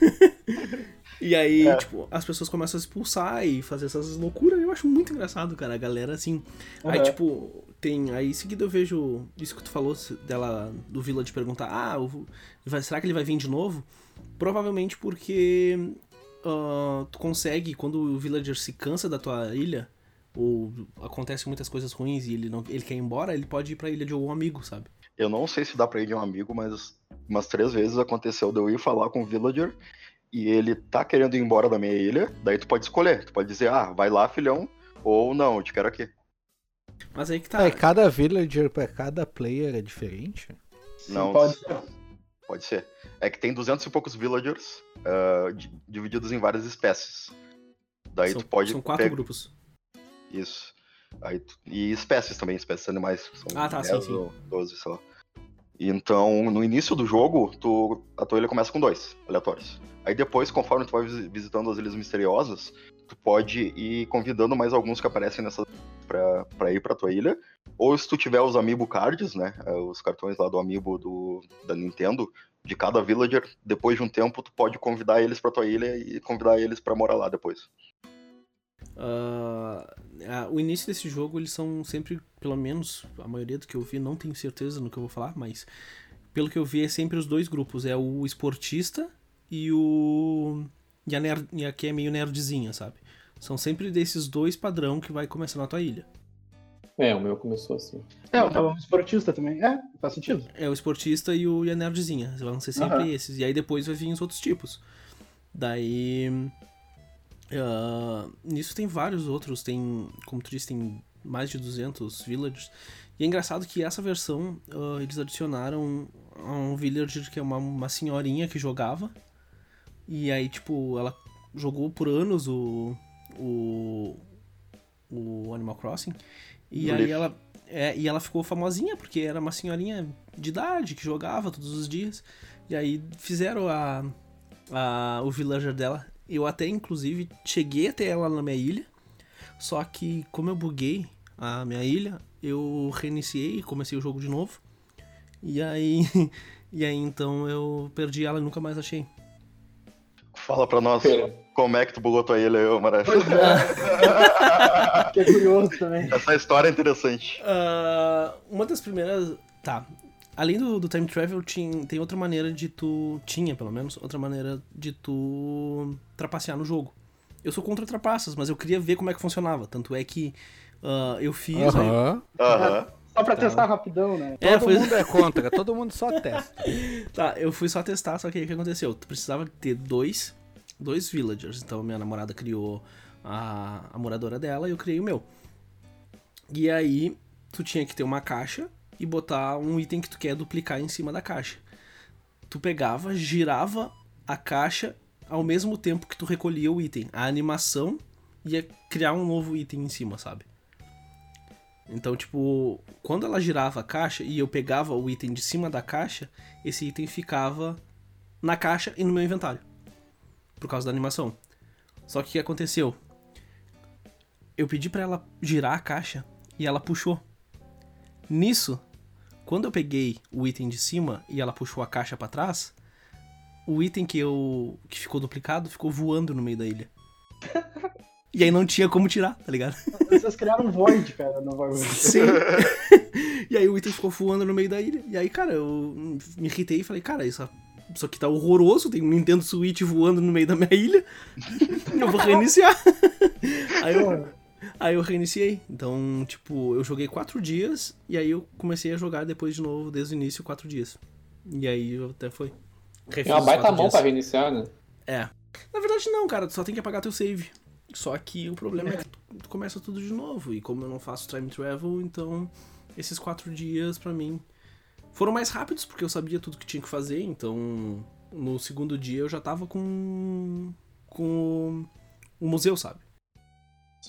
E aí, É. tipo, as pessoas começam a expulsar e fazer essas loucuras. Eu acho muito engraçado, cara. A galera, assim. Aí, Uhum. tipo, tem. Aí em seguida eu vejo isso que tu falou dela, do Vila de perguntar: ah, o- vai- será que ele vai vir de novo? Provavelmente porque ah, tu consegue, quando o villager se cansa da tua ilha, ou acontecem muitas coisas ruins e ele, não, ele quer ir embora, ele pode ir pra ilha de algum amigo, sabe? Eu não sei se dá pra ir de um amigo, mas umas três vezes aconteceu de eu ir falar com o villager e ele tá querendo ir embora da minha ilha, daí tu pode escolher. Tu pode dizer, ah, vai lá, filhão, ou não, eu te quero aqui. Mas aí que tá. E cada villager pra cada player é diferente? Não, Pode ser. Pode ser. É que tem 200 e poucos villagers di- divididos em várias espécies. Daí são, tu pode. são quatro grupos. Isso. Aí tu- E espécies também, espécies animais. São Ah, tá, sim, 10 sim. ou 12, sei lá. Então, no início do jogo, tu, a tua ilha começa com dois aleatórios. Aí depois, conforme tu vai visi- visitando as ilhas misteriosas, tu pode ir convidando mais alguns que aparecem nessa pra, pra ir pra tua ilha. Ou se tu tiver os Amiibo Cards, né? eh, Os cartões lá do Amiibo do, da Nintendo, de cada villager, depois de um tempo, tu pode convidar eles pra tua ilha e convidar eles pra morar lá depois. Ah, ah, o início desse jogo, eles são sempre, pelo menos, a maioria do que eu vi, não tenho certeza no que eu vou falar, mas pelo que eu vi é sempre os dois grupos, é o esportista e o e a, nerd, e a que é meio nerdzinha, sabe? São sempre desses dois padrão que vai começar na tua ilha. É, o meu começou assim. É, eu tava um esportista também. É, faz sentido. É o esportista e, o, e a nerdzinha, vão ser sempre Aham. esses. E aí depois vai vir os outros tipos. Daí. Ah, nisso tem vários outros, tem, como tu disse, tem mais de 200 villagers. E é engraçado que essa versão ah, eles adicionaram um villager que é uma, uma senhorinha que jogava. E aí, tipo, ela jogou por anos o. o. o Animal Crossing. E aí ela. É, e ela ficou famosinha, porque era uma senhorinha de idade que jogava todos os dias. E aí fizeram a, a, o villager dela. Eu até, inclusive, cheguei até ela na minha ilha. Só que, como eu buguei a minha ilha, eu reiniciei e comecei o jogo de novo. E aí. E aí então eu perdi ela e nunca mais achei. Fala pra nós Pera. como é que tu bugou tua ilha, eu, Maravilha. Pois é. Fiquei curioso também. Essa história é interessante. Ah, uma das primeiras. Tá. Além do, do time travel, tinha, tem outra maneira de tu. Tinha, pelo menos, outra maneira de tu trapacear no jogo. Eu sou contra trapaças, mas eu queria ver como é que funcionava. Tanto é que ah, eu fiz. aí- Aham. Aham. Só pra testar rapidão, né? É, Todo foi. mundo é contra, todo mundo só testa. Tá, eu fui só testar, só que aí o que aconteceu? Tu precisava ter dois, dois villagers. Então minha namorada criou a, a moradora dela e eu criei o meu. E aí tu tinha que ter uma caixa e botar um item que tu quer duplicar em cima da caixa. Tu pegava, girava a caixa ao mesmo tempo que tu recolhia o item. A animação ia criar um novo item em cima, sabe? Então, tipo, quando ela girava a caixa e eu pegava o item de cima da caixa, esse item ficava na caixa e no meu inventário. Por causa da animação. Só que o que aconteceu? Eu pedi pra ela girar a caixa e ela puxou. Nisso, quando eu peguei o item de cima e ela puxou a caixa pra trás, o item que eu que ficou duplicado ficou voando no meio da ilha. E aí não tinha como tirar, tá ligado? Vocês criaram um void, cara, no bagulho. Sim. e aí o item ficou voando no meio da ilha. E aí, cara, eu me irritei e falei, cara, isso, isso aqui tá horroroso, tem um Nintendo Switch voando no meio da minha ilha. Eu vou reiniciar. aí eu, aí eu reiniciei. Então, tipo, eu joguei quatro dias e aí eu comecei a jogar depois de novo, desde o início, quatro dias. E aí até foi. É uma baita mão pra reiniciar, né? É. Na verdade não, cara, tu só tem que apagar teu save. Só que o problema é que tu começa tudo de novo. E como eu não faço time travel, então esses quatro dias pra mim foram mais rápidos, porque eu sabia tudo que tinha que fazer. Então no segundo dia eu já tava com. com o museu, sabe?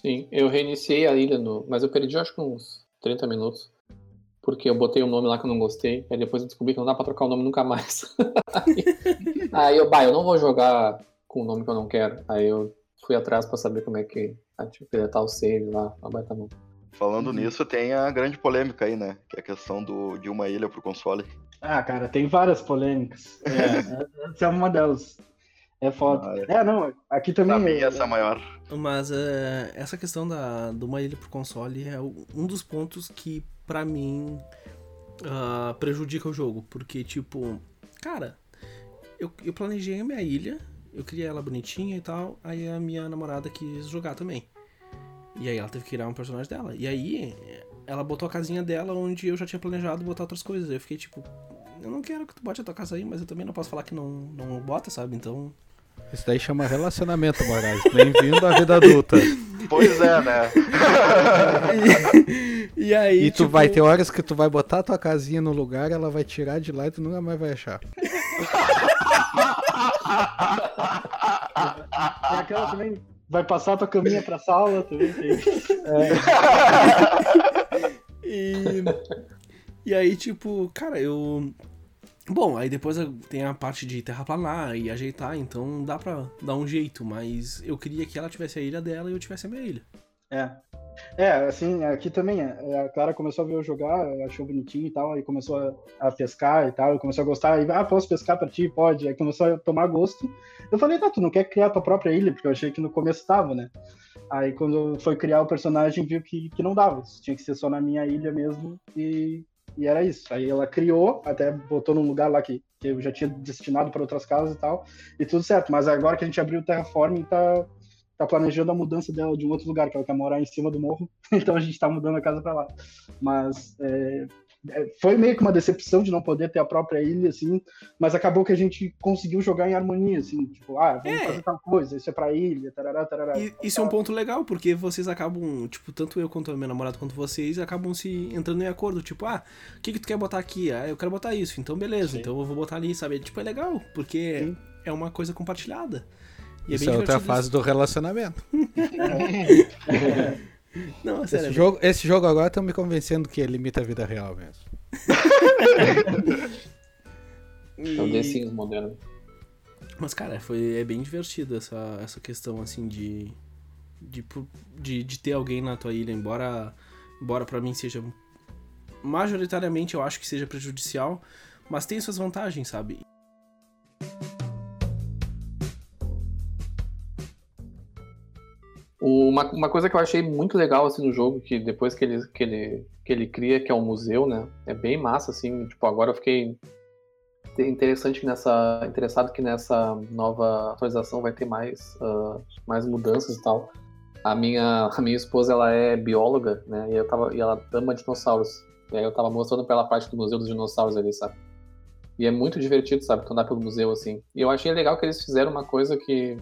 Sim, eu reiniciei a ilha, no... mas eu perdi acho que uns 30 minutos. Porque eu botei um nome lá que eu não gostei. Aí depois eu descobri que não dá pra trocar o nome nunca mais. aí, aí eu, bah, eu não vou jogar com o nome que eu não quero. Aí eu fui atrás pra saber como é que deletar o save lá, a baita mão. Falando nisso, tem a grande polêmica aí, né? Que é a questão do, de uma ilha pro console. Ah, cara, tem várias polêmicas. É, essa é uma delas. É foda. Ah, é. não, aqui também. Pra mim, é- essa é a maior. Mas é, essa questão da, de uma ilha pro console é um dos pontos que, pra mim, ah, prejudica o jogo. Porque, tipo, cara, eu, eu planejei a minha ilha, eu criei ela bonitinha e tal, aí a minha namorada quis jogar também. E aí ela teve que criar um personagem dela. E aí ela botou a casinha dela onde eu já tinha planejado botar outras coisas. Eu fiquei tipo, eu não quero que tu bote a tua casa aí, mas eu também não posso falar que não, não bota, sabe? Então. Isso daí chama relacionamento, Moraes. Bem-vindo à vida adulta. Pois é, né? E, aí. E tu tipo, vai ter horas que tu vai botar tua casinha no lugar, ela vai tirar de lá e tu nunca mais vai achar. Tem aquela também. Vai passar a tua caminha pra sala também. Tem. E, e aí, tipo, cara, eu. Bom, aí depois tem a parte de terraplanar e ajeitar, então dá pra dar um jeito, mas eu queria que ela tivesse a ilha dela e eu tivesse a minha ilha. É. É, assim, aqui também, é, a Clara começou a ver eu jogar, achou bonitinho e tal, aí começou a, a pescar e tal, e começou a gostar, aí, ah, posso pescar pra ti? Pode. Aí começou a tomar gosto. Eu falei, tá, tu não quer criar tua própria ilha? Porque eu achei que no começo tava, né? Aí quando foi criar o personagem, viu que, que não dava, tinha que ser só na minha ilha mesmo, e, e era isso. Aí ela criou, até botou num lugar lá que, que eu já tinha destinado para outras casas e tal, e tudo certo. Mas agora que a gente abriu o Terraforming, tá, tá planejando a mudança dela de um outro lugar, que ela quer morar em cima do morro, então a gente tá mudando a casa para lá. Mas é, foi meio que uma decepção de não poder ter a própria ilha, assim, mas acabou que a gente conseguiu jogar em harmonia, assim, tipo, ah, vamos É. fazer tal coisa, isso é pra ilha, tarará, tarará. E isso é um ponto legal, porque vocês acabam, tipo, tanto eu quanto a minha namorada quanto vocês acabam se entrando em acordo. Tipo, ah, o que, que tu quer botar aqui? Ah, eu quero botar isso. Então, beleza, Sim. então eu vou botar ali, sabe? Tipo, é legal, porque Sim. é uma coisa compartilhada. E Isso é é bem outra fase do relacionamento. isso. Não, sério. Esse é jogo, esse jogo agora estão me convencendo que limita a vida real mesmo. bem- É o e- The Sims moderno. Mas, cara, foi, é bem divertido essa, essa questão, assim, de, de, de, de ter alguém na tua ilha, embora, embora pra mim seja... Majoritariamente eu acho que seja prejudicial, mas tem suas vantagens, sabe? Uma, uma coisa que eu achei muito legal assim no jogo, que depois que ele, que ele, que ele cria, que é o museu, né? É bem massa, assim. Tipo, agora eu fiquei interessante que nessa, interessado que nessa nova atualização vai ter mais, ah, mais mudanças e tal. A minha, a minha esposa, ela é bióloga, né? E, eu tava, e ela ama dinossauros. E aí eu tava mostrando pra ela a parte do museu dos dinossauros ali, sabe? E é muito divertido, sabe? Andar pelo museu, assim. E eu achei legal que eles fizeram uma coisa que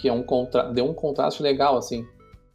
que é um contra... deu um contraste legal, assim,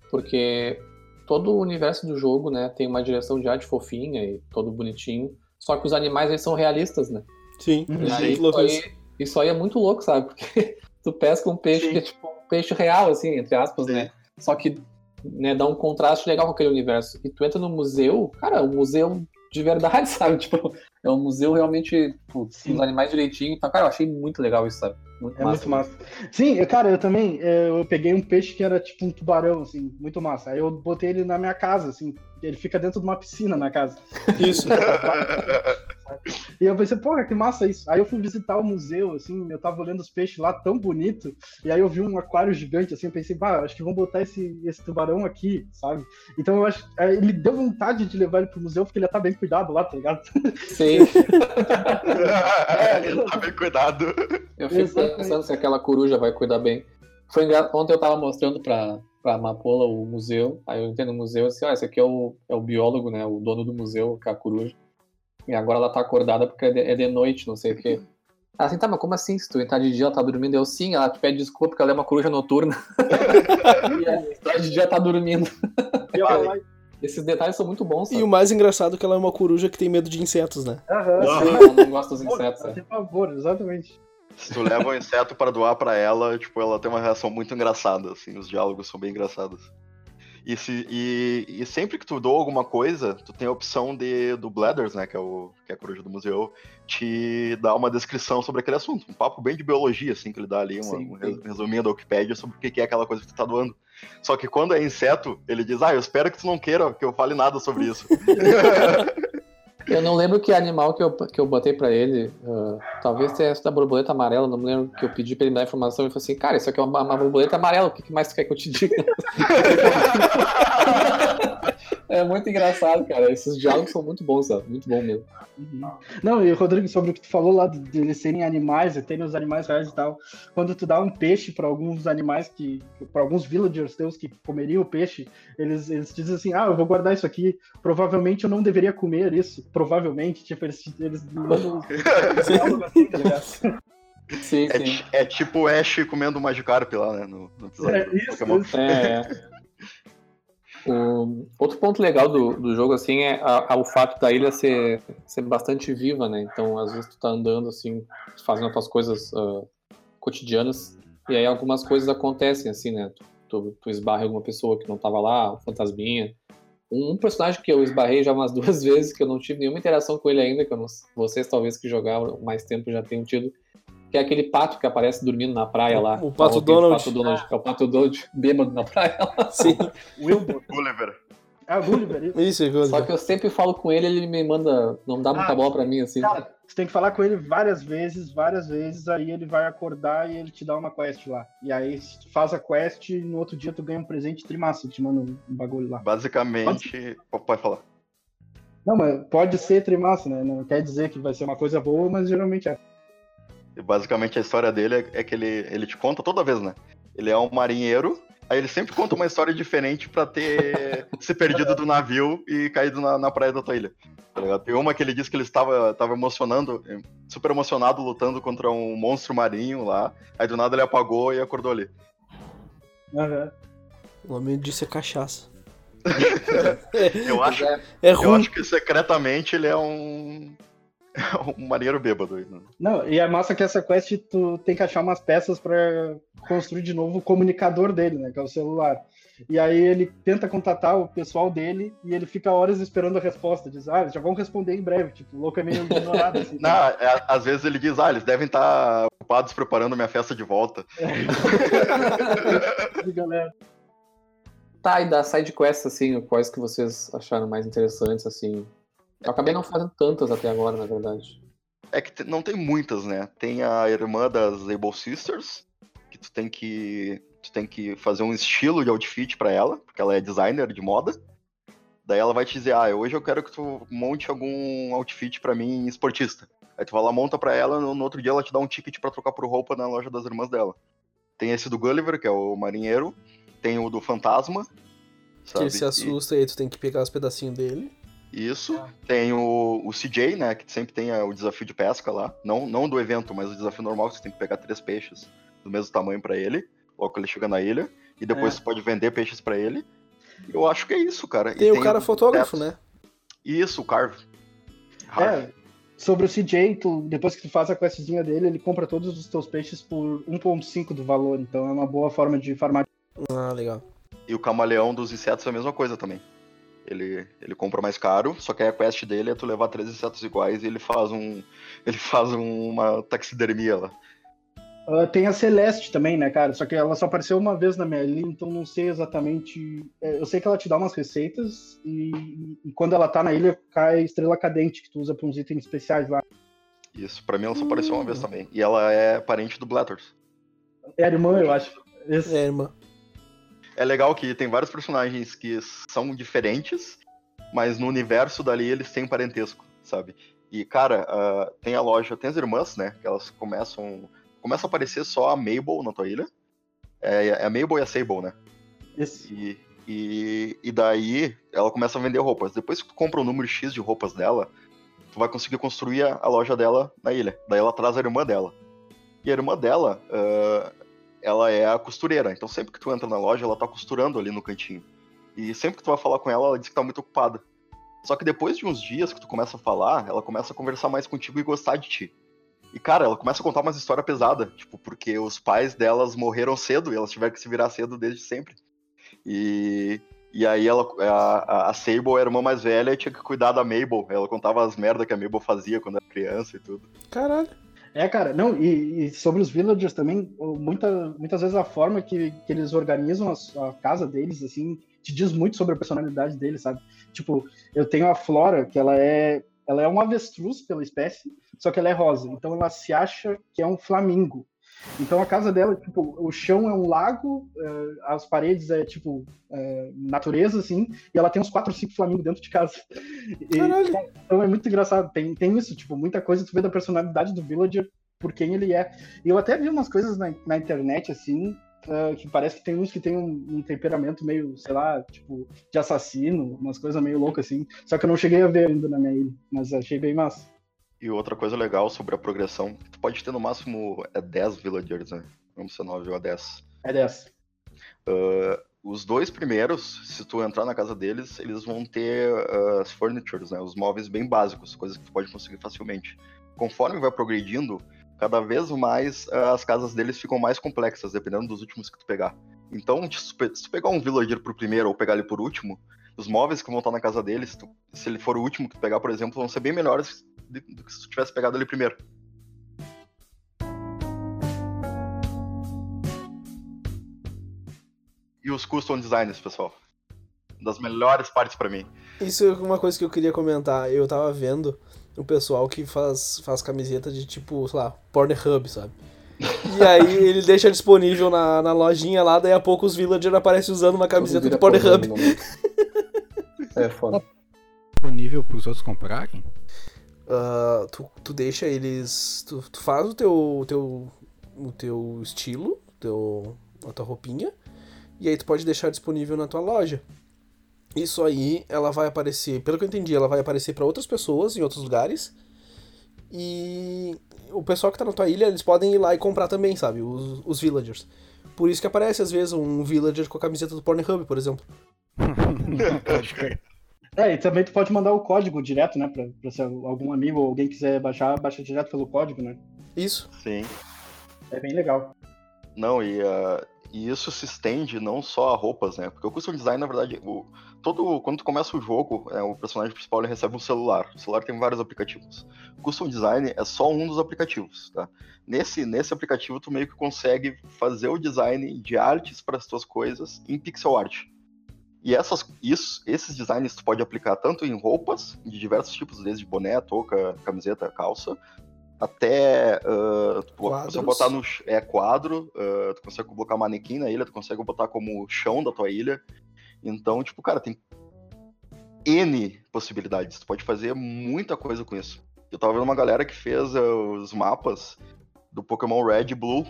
porque todo o universo do jogo, né, tem uma direção de arte fofinha e todo bonitinho, só que os animais, eles são realistas, né? Sim. E aí, isso, aí, isso aí é muito louco, sabe? Porque tu pesca um peixe Sim. que é tipo um peixe real, assim, entre aspas, né? Só que né, dá um contraste legal com aquele universo. E tu entra no museu, cara, o museu de verdade, sabe? Tipo, é um museu realmente tipo, Sim. os animais direitinho. Então, cara, eu achei muito legal isso, sabe? Muito É massa. muito massa. Sim, eu- cara, eu também, é, eu peguei um peixe que era tipo um tubarão, assim, muito massa. Aí eu botei ele na minha casa, assim, ele fica dentro de uma piscina na casa. Isso. E eu pensei, porra, que massa isso. Aí eu fui visitar o museu, assim, eu tava olhando os peixes lá tão bonito, e aí eu vi um aquário gigante, assim, eu pensei, bah, acho que vão botar esse, esse tubarão aqui, sabe? Então eu acho, aí ele deu vontade de levar ele pro museu, porque ele estar bem cuidado lá, tá ligado? Sim, é, ele tá bem cuidado. eu fico Exatamente. pensando se aquela coruja vai cuidar bem. Foi engra... Ontem eu tava mostrando pra, pra Amapola o museu, aí eu entrei no museu e disse, ah, esse aqui é o, é o biólogo, né, o dono do museu, que é a coruja. E agora ela tá acordada porque é de, é de noite, não sei o quê. Ela assim, tá, mas como assim? Se tu entrar de dia, ela tá dormindo. Eu sim, ela te pede desculpa porque ela é uma coruja noturna. e ela de dia, tá dormindo. E Esses detalhes são muito bons, E sabe? o mais engraçado é que ela é uma coruja que tem medo de insetos, né? aham, sim. ela não gosta dos insetos. né? tem pavor, exatamente. Se tu leva um inseto pra doar pra ela, tipo, ela tem uma reação muito engraçada, assim, os diálogos são bem engraçados. E, se, e, e sempre que tu doa alguma coisa, tu tem a opção de, do Bladders, né, que é, o, que é a coruja do museu, te dar uma descrição sobre aquele assunto. Um papo bem de biologia, assim, que ele dá ali, uma, Sim, um sim. resuminho da Wikipédia sobre o que que é aquela coisa que tu tá doando. Só que quando é inseto, ele diz, ah, eu espero que tu não queira que eu fale nada sobre isso. Eu não lembro que animal que eu, que eu botei pra ele. ah, talvez tenha sido a borboleta amarela, não lembro que eu pedi pra ele me dar informação. Ele falou assim: Cara, isso aqui é uma, uma borboleta amarela, o que mais tu quer que eu te diga? é muito engraçado, cara. Esses diálogos são muito bons, sabe? Muito bom mesmo. Uhum. Não, e Rodrigo, sobre o que tu falou lá de, eles serem animais e terem os animais reais e tal, quando tu dá um peixe para alguns animais que, para alguns villagers teus que comeriam o peixe, eles, eles dizem assim, ah, eu vou guardar isso aqui, provavelmente eu não deveria comer isso, provavelmente, tipo, eles, eles mandam assim, tá ligado? Sim, É, sim. é tipo o Ash comendo o Magikarp lá, né, no, no episódio É, isso, isso. É, é. Outro ponto legal do, do jogo, assim, é a- a- o fato da ilha ser, ser bastante viva, né? Então, às vezes tu tá andando, assim, fazendo as tuas coisas ah, cotidianas, e aí algumas coisas acontecem, assim, né? Tu, tu, tu esbarra alguma pessoa que não tava lá, um fantasminha. Um, um personagem que eu esbarrei já umas duas vezes, que eu não tive nenhuma interação com ele ainda, que não- vocês talvez que jogaram mais tempo já tenham tido, que é aquele pato que aparece dormindo na praia lá. O Pato aquele Donald. Pato Donald. É o Pato Donald bêbado na praia lá. Sim. Wilbur. Gulliver. Ah, Gulliver, isso. Isso, é Só que eu sempre falo com ele, ele me manda, não dá muita Ah, bola pra mim, assim. Cara, você tem que falar com ele várias vezes, várias vezes, aí ele vai acordar e ele te dá uma quest lá. E aí se tu faz a quest, no outro dia tu ganha um presente trimassa, ele te manda um um bagulho lá. Basicamente. Pode, pode falar. Não, mas pode ser trimassa, né? Não quer dizer que vai ser uma coisa boa, mas geralmente é. E basicamente a história dele é, é que ele, ele te conta toda vez, né? Ele é um marinheiro, aí ele sempre conta uma história diferente pra ter se perdido do navio e caído na, na praia da tua ilha. Tá? Tem uma que ele disse que ele estava, estava emocionando, eh, super emocionado lutando contra um monstro marinho lá, aí do nada ele apagou e acordou ali. Aham. O nome disso é cachaça. Eu acho, É, É eu acho que secretamente ele é um. um marinheiro bêbado. aí, né? Não, e é massa que essa quest tu tem que achar umas peças pra construir de novo o comunicador dele, né? Que é o celular. E aí ele tenta contatar o pessoal dele e ele fica horas esperando a resposta. Diz, ah, eles já vão responder em breve. Tipo, o louco é meio ignorado, assim. Não, é- às vezes ele diz, ah, eles devem estar ocupados preparando minha festa de volta. galera. Tá, e da side quest, assim, quais que vocês acharam mais interessantes, assim? Eu acabei não fazendo tantas até agora, na verdade. É que não tem muitas, né? Tem a irmã das Able Sisters, que tu tem que tu tem que fazer um estilo de outfit pra ela, porque ela é designer de moda. Daí ela vai te dizer: "Ah, hoje eu quero que tu monte algum outfit pra mim esportista". Aí tu vai lá, monta pra ela, no no outro dia ela te dá um ticket pra trocar por roupa na loja das irmãs dela. Tem esse do Gulliver, que é o marinheiro, tem o do fantasma, Que sabe? ele se E- assusta e aí tu tem que pegar os pedacinhos dele. Isso. Tem o, o CJ, né? Que sempre tem ah, o desafio de pesca lá. Não, não do evento, mas o desafio normal, que você tem que pegar três peixes do mesmo tamanho pra ele, logo que ele chega na ilha. E depois É. você pode vender peixes pra ele. Eu acho que é isso, cara. E Tem o cara dos fotógrafo, insetos. né? Isso, o Carve. É, sobre o CJ, tu, depois que tu faz a questzinha dele, ele compra todos os teus peixes por 1.5 do valor. Então é uma boa forma de farmar. Ah, legal. E o camaleão dos insetos é a mesma coisa também. Ele, ele compra mais caro, só que aí a quest dele é tu levar três insetos iguais e ele faz um. Ele faz um- uma taxidermia lá. Ah, tem a Celeste também, né, cara? Só que ela só apareceu uma vez na minha ilha, então não sei exatamente. é, Eu sei que ela te dá umas receitas e, e quando ela tá na ilha cai estrela cadente, que tu usa pra uns itens especiais lá. Isso, pra mim ela só apareceu uma vez também. E ela é parente do Blathers. É a irmã, eu acho. Esse- É, irmã. É legal que tem vários personagens que são diferentes, mas no universo dali eles têm parentesco, sabe? E, cara, ah, tem a loja, tem as irmãs, né? Que elas começam. Começa a aparecer só a Mabel na tua ilha. É, é a Mabel e a Sable, né? esse- E, e, e daí ela começa a vender roupas. Depois que tu compra o número X de roupas dela, tu vai conseguir construir a, a loja dela na ilha. Daí ela traz a irmã dela. E a irmã dela, ah, ela é a costureira. Então sempre que tu entra na loja, ela tá costurando ali no cantinho. E sempre que tu vai falar com ela, ela diz que tá muito ocupada. Só que depois de uns dias que tu começa a falar, ela começa a conversar mais contigo e gostar de ti. E, cara, ela começa a contar umas histórias pesadas, tipo, porque os pais delas morreram cedo e elas tiveram que se virar cedo desde sempre. E, e aí ela, a, a- Sable era a irmã mais velha e tinha que cuidar da Mabel. Ela contava as merdas que a Mabel fazia quando era criança e tudo. Caralho. É, cara, não, e, e sobre os villagers também, muita, muitas vezes a forma que, que eles organizam as- a, casa deles, assim, te diz muito sobre a personalidade deles, sabe? Tipo, eu tenho a Flora, que ela é, ela é uma avestruz pela espécie, só que ela é rosa, então ela se acha que é um flamingo. Então a casa dela, tipo, o chão é um lago, eh, as paredes é tipo eh, natureza, assim, e ela tem uns 4 ou 5 flamingos dentro de casa. E, então é muito engraçado. Tem, tem isso, tipo, muita coisa tu vê da personalidade do villager por quem ele é. E eu até vi umas coisas na, na internet, assim, ah, que parece que tem uns que tem um, um temperamento meio, sei lá, tipo, de assassino, umas coisas meio loucas, assim. Só que eu não cheguei a ver ainda na minha ilha, mas achei bem massa. E outra coisa legal sobre a progressão, tu pode ter no máximo é 10 villagers, né? Vamos ser 9 ou 10. É dessa. Os dois primeiros, se tu entrar na casa deles, eles vão ter ah, as furnitures, né? Os móveis bem básicos, coisas que tu pode conseguir facilmente. Conforme vai progredindo, cada vez mais ah, as casas deles ficam mais complexas, dependendo dos últimos que tu pegar. Então, se tu pegar um villager pro primeiro ou pegar ele por último, os móveis que vão estar na casa deles, tu- se ele for o último que tu pegar, por exemplo, vão ser bem melhores do que se tu tivesse pegado ele primeiro. E os custom designs, pessoal. Das melhores partes pra mim. Isso é uma coisa que eu queria comentar. Eu tava vendo o pessoal que faz, faz camiseta de tipo, sei lá, Pornhub, sabe? E aí ele deixa disponível na, na lojinha lá, daí a pouco os villagers aparecem usando uma camiseta do Pornhub. momento. É foda. Disponível pros outros comprarem? Ah, tu, tu deixa eles. Tu, tu faz o teu, o teu. o teu estilo, teu, a tua roupinha, e aí tu pode deixar disponível na tua loja. Isso aí, ela vai aparecer, pelo que eu entendi, ela vai aparecer para outras pessoas em outros lugares. E o pessoal que tá na tua ilha, eles podem ir lá e comprar também, sabe? Os, os villagers. Por isso que aparece, às vezes, um villager com a camiseta do Pornhub, por exemplo. Pode crer. É, e também tu pode mandar o código direto, né? Pra, pra se algum amigo ou alguém quiser baixar, baixa direto pelo código, né? Isso. Sim. É bem legal. Não, e, ah, e isso se estende não só a roupas, né? Porque o custom design, na verdade, o, todo, quando tu começa o jogo, é, o personagem principal ele recebe um celular. O celular tem vários aplicativos. O custom design é só um dos aplicativos, tá? Nesse, nesse aplicativo, tu meio que consegue fazer o design de artes para as tuas coisas em pixel art. E essas, isso, esses designs tu pode aplicar tanto em roupas, de diversos tipos, desde boné, touca, camiseta, calça, até ah, tu Quadros. você botar no é, quadro, ah, tu consegue colocar manequim na ilha, tu consegue botar como chão da tua ilha. Então, tipo, cara, tem N possibilidades. Tu pode fazer muita coisa com isso. Eu tava vendo uma galera que fez ah, os mapas do Pokémon Red e Blue.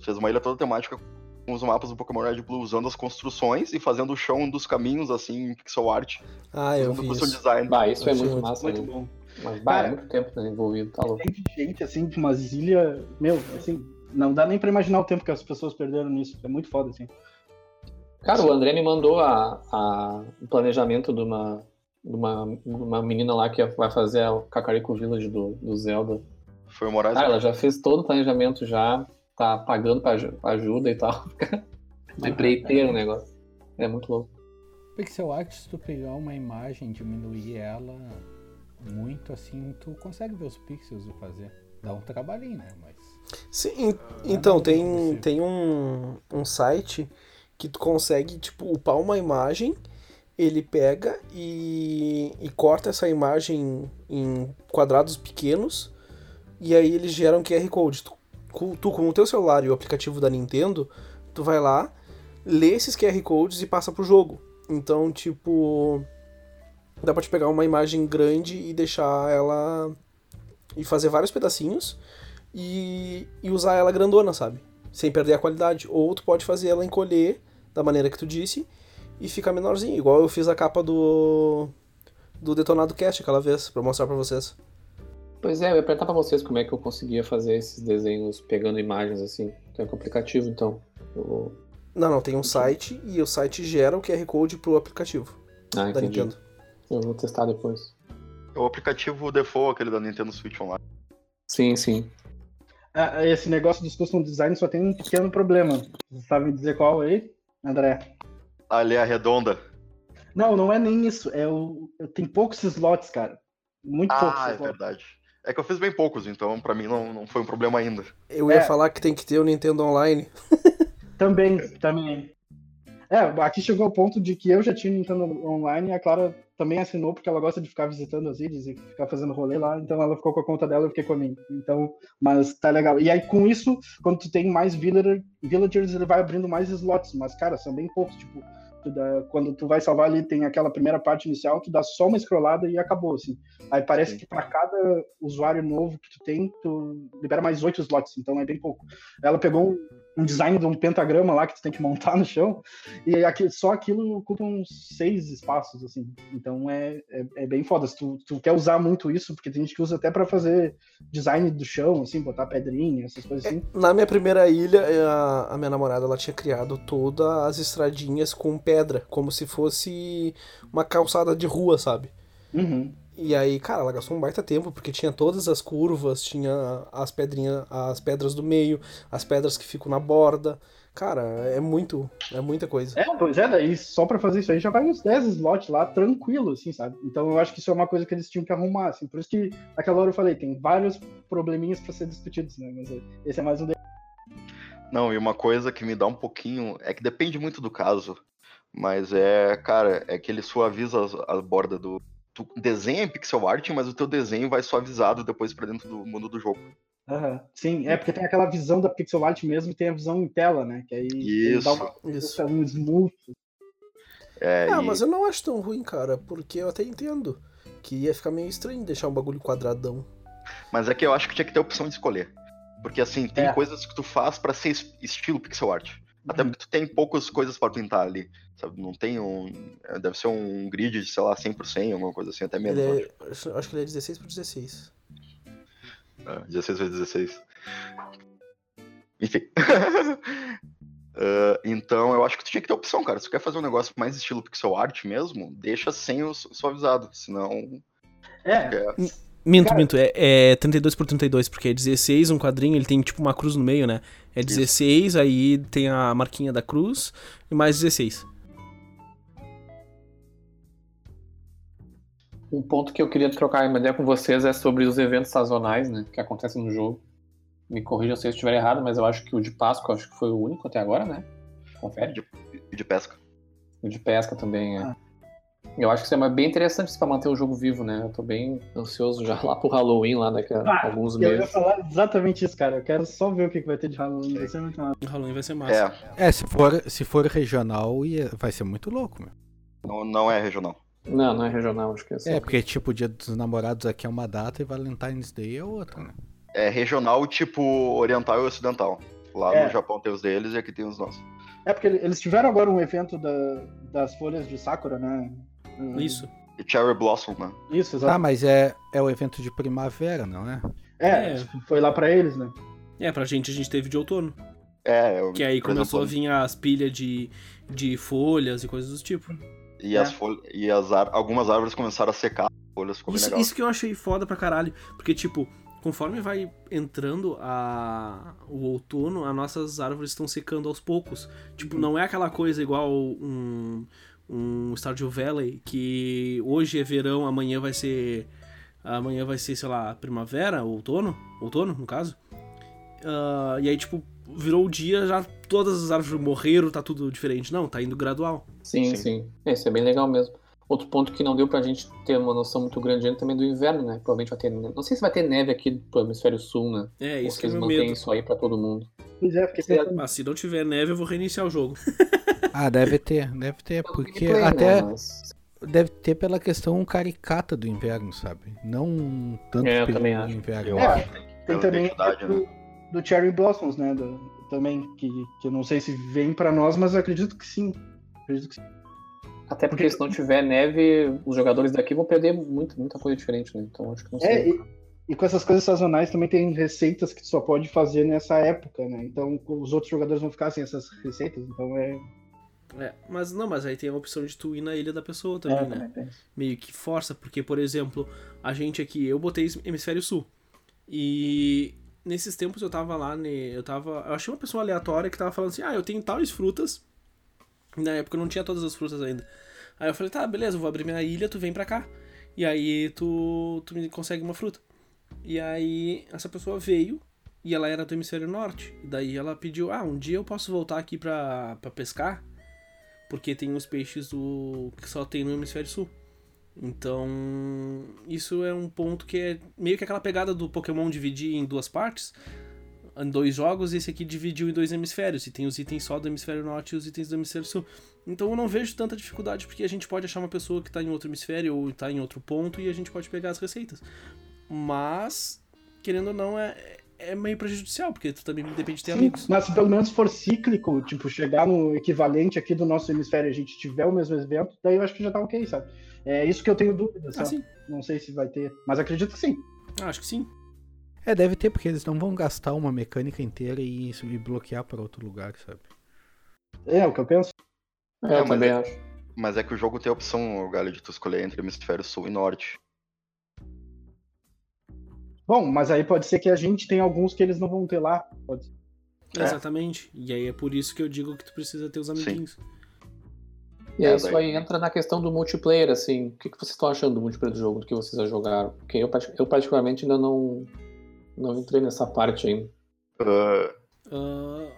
Fez uma ilha toda temática os mapas do Pokémon Red e Blue, usando as construções e fazendo o chão dos caminhos, assim, em pixel art. Ah, eu vi isso. design. Bah, isso é Achei muito muito- massa. Muito né? bom. Mas, bah, é muito tempo né, envolvido, tá louco. Tem gente, assim, de umas ilhas. Meu, assim, não dá nem pra imaginar o tempo que as pessoas perderam nisso. É muito foda, assim. Cara, o André me mandou a, a- o planejamento de uma, de uma, uma menina lá que vai fazer o Kakariko Village do, do Zelda. Foi o Moraes. Cara, ela já fez todo o planejamento já, tá pagando pra, aju- pra ajuda e tal. De empreiteiro o negócio. É muito louco. Pixel art, se tu pegar uma imagem diminuir ela muito assim, tu consegue ver os pixels e fazer. Dá um trabalhinho, né? Mas. Sim, então, tem, tem um, um site que tu consegue, tipo, upar uma imagem, ele pega e, e corta essa imagem em quadrados pequenos, e aí eles geram QR Code. Tu, tu com o teu celular e o aplicativo da Nintendo, tu vai lá, lê esses QR Codes e passa pro jogo. Então, tipo, dá pra te pegar uma imagem grande e deixar ela. e fazer vários pedacinhos e, e usar ela grandona, sabe? Sem perder a qualidade. Ou tu pode fazer ela encolher da maneira que tu disse e ficar menorzinho, igual eu fiz a capa do. do Detonado Cast aquela vez, pra mostrar pra vocês. Pois é, eu ia perguntar pra vocês como é que eu conseguia fazer esses desenhos pegando imagens assim. Tem um aplicativo, então. Eu... Não, não, tem um site e o site gera o QR Code pro aplicativo Ah, da entendi. Nintendo. Eu vou testar depois. É o aplicativo default, aquele da Nintendo Switch Online. Sim, sim. Ah, esse negócio dos custom design só tem um pequeno problema. Você sabe dizer qual aí, André? Ali é a redonda. Não, não é nem isso. É o... Tem poucos slots, cara. Muito poucos Ah, é slots. verdade. É que eu fiz bem poucos, então pra mim não, não foi um problema ainda. Eu ia É. falar que tem que ter o Nintendo Online. Também, também. É, aqui chegou ao ponto de que eu já tinha Nintendo Online e a Clara também assinou, porque ela gosta de ficar visitando as ilhas e ficar fazendo rolê lá, então ela ficou com a conta dela e eu fiquei com a minha. Então, mas tá legal. E aí, com isso, quando tu tem mais villager, villagers, ele vai abrindo mais slots, mas, cara, são bem poucos, tipo, tu dá- quando tu vai salvar ali, tem aquela primeira parte inicial, tu dá só uma scrollada e acabou, assim. Aí parece Sim. que para cada usuário novo que tu tem, tu libera mais oito slots, então é bem pouco. Ela pegou um, um design de um pentagrama lá que tu tem que montar no chão, e aqui, só aquilo ocupa uns seis espaços, assim. Então é, é, é bem foda. Se tu, tu quer usar muito isso, porque tem gente que usa até pra fazer design do chão, assim, botar pedrinha, essas coisas assim. Na minha primeira ilha, a, a minha namorada ela tinha criado todas as estradinhas com pedra, como se fosse uma calçada de rua, sabe? Uhum. E aí, cara, ela gastou um baita tempo, porque tinha todas as curvas, tinha as pedrinhas, as pedras do meio, as pedras que ficam na borda. Cara, é muito, é muita coisa. É, pois é, daí só pra fazer isso aí já vai uns 10 slots lá, tranquilo, assim, sabe? Então eu acho que isso é uma coisa que eles tinham que arrumar, assim. Por isso que aquela hora eu falei, tem vários probleminhas pra ser discutidos, né? Mas esse é mais um deles. Não, e uma coisa que me dá um pouquinho. É que depende muito do caso. Mas é, cara, é que ele suaviza a borda do. Tu desenha em pixel art, mas o teu desenho vai suavizado depois pra dentro do mundo do jogo. Aham. Sim, é porque tem aquela visão da pixel art mesmo e tem a visão em tela, né? Que aí ele dá Isso. uma, Isso. um smooth. É, Ah, e- mas eu não acho tão ruim, cara, porque eu até entendo que ia ficar meio estranho deixar um bagulho quadradão. mas é que eu acho que tinha que ter a opção de escolher. Porque assim, tem É. coisas que tu faz pra ser es- estilo pixel art. Até Uhum. porque tu tem poucas coisas pra pintar ali. Sabe? Não tem um. é, Deve ser um grid de, sei lá, 100 por 100, alguma coisa assim, até menos. É, acho- acho que ele é 16 por 16. É, 16 vezes 16. Enfim. Ah, então, eu acho que tu tinha que ter opção, cara. Se tu quer fazer um negócio mais estilo pixel art mesmo, deixa sem o su- suavizado. Senão. É, é, Minto, Cara- minto, é, é 32 por 32, porque é 16 um quadrinho, ele tem tipo uma cruz no meio, né? É 16, aí tem a marquinha da cruz e mais 16. Um ponto que eu queria trocar uma ideia com vocês é sobre os eventos sazonais, né? Que acontecem no jogo. Me corrijam se eu estiver errado, mas eu acho que o de Páscoa acho que foi o único até agora, né? Confere. de, de pesca. O de pesca também é. Eu acho que isso é bem interessante isso pra manter o jogo vivo, né? Eu tô bem ansioso já lá pro Halloween, lá daqui a Ah, alguns eu ia meses. falar exatamente isso, cara. Eu quero só ver o que vai ter de Halloween. Vai ser muito massa. Halloween vai ser massa. É, É, se for, se for regional, vai ser muito louco, meu. não, não é regional. Não, não é regional, acho que é só. É, porque tipo, o dia dos namorados aqui é uma data e Valentine's Day é outra, né? É regional tipo oriental e ocidental. Lá É. no Japão tem os deles e aqui tem os nossos. É porque eles tiveram agora um evento da- das folhas de Sakura, né? Hum, Isso. E Cherry Blossom, né? Isso, Ah, exato. mas é, é o evento de primavera, não é? É, É. foi lá pra eles, né? É, pra gente a gente teve de outono. É, eu- Que aí começou a exemplo, vir as pilhas de, de folhas e coisas do tipo. E, É. as folhas, e as ar- algumas árvores começaram a secar, as folhas ficou Isso, legal. isso que eu achei foda pra caralho. Porque, tipo, conforme vai entrando a... o outono, as nossas árvores estão secando aos poucos. Tipo, não é aquela coisa igual um, um Stardew Valley que hoje é verão, amanhã vai ser amanhã vai ser, sei lá, primavera, outono, outono no caso. Uh, e aí, tipo, virou o dia, já todas as árvores morreram, tá tudo diferente. Não, tá indo gradual. Sim, sim. sim. Isso é bem legal mesmo. Outro ponto que não deu pra gente ter uma noção muito grande ainda também do inverno, né? Provavelmente vai ter. Não sei se vai ter neve aqui pro hemisfério sul, né? É, isso Ou que é eles meu mantêm medo. isso aí pra todo mundo. Pois é, porque Mas se não tiver neve, eu vou reiniciar o jogo. Ah, deve ter, deve ter, porque Gameplay, né, até mas- deve ter pela questão caricata do inverno, sabe? Não tanto É, eu pelo também acho. inverno. Eu É, acho. tem também do, né? do Cherry Blossoms, né? do- também, que, que eu não sei se vem pra nós, mas eu acredito que sim. Acredito que sim. Até porque se não tiver neve, os jogadores daqui vão perder muito, muita coisa diferente, né? Então acho que não sei. É, e, e com essas coisas sazonais também tem receitas que tu só pode fazer nessa época, né? Então os outros jogadores vão ficar sem essas receitas, então é. É, mas não, mas aí tem a opção de tu ir na ilha da pessoa também, é, né? também meio que força, porque, por exemplo, a gente aqui, eu botei Hemisfério Sul. E nesses tempos eu tava lá, né, eu tava. Eu achei uma pessoa aleatória que tava falando assim, ah, eu tenho tais frutas. Na época eu não tinha todas as frutas ainda. Aí eu falei, tá, beleza, eu vou abrir minha ilha, tu vem pra cá. E aí tu, tu me consegue uma fruta. E aí essa pessoa veio e ela era do hemisfério norte. E daí ela pediu, ah, um dia eu posso voltar aqui pra, pra pescar? Porque tem os peixes do que só tem no hemisfério sul. Então, isso é um ponto que é meio que aquela pegada do Pokémon dividir em duas partes, em dois jogos, e esse aqui dividiu em dois hemisférios, e tem os itens só do hemisfério norte e os itens do hemisfério sul. Então eu não vejo tanta dificuldade, porque a gente pode achar uma pessoa que tá em outro hemisfério ou tá em outro ponto e a gente pode pegar as receitas. Mas, querendo ou não, é, é meio prejudicial, porque tu também depende de ter Sim, amigos. mas se pelo menos for cíclico, tipo, chegar no equivalente aqui do nosso hemisfério e a gente tiver o mesmo evento, daí eu acho que já tá ok, sabe? É isso que eu tenho dúvida, Ah, sabe? sim. Não sei se vai ter, mas acredito que sim. Ah, acho que sim. É, deve ter, porque eles não vão gastar uma mecânica inteira e, e bloquear para outro lugar, sabe? É o que eu penso. É, É, eu mas também é- acho. Mas é que o jogo tem a opção, Galho, de tu escolher entre hemisfério sul e norte. Bom, mas aí pode ser que a gente tenha alguns que eles não vão ter lá. Pode... É. Exatamente. E aí é por isso que eu digo que tu precisa ter os amiguinhos. E É, aí isso daí- aí entra na questão do multiplayer, assim. O que, que vocês estão achando do multiplayer do jogo, do que vocês já jogaram? Porque eu, eu particularmente ainda não, não entrei nessa parte ainda. Ah, Ah,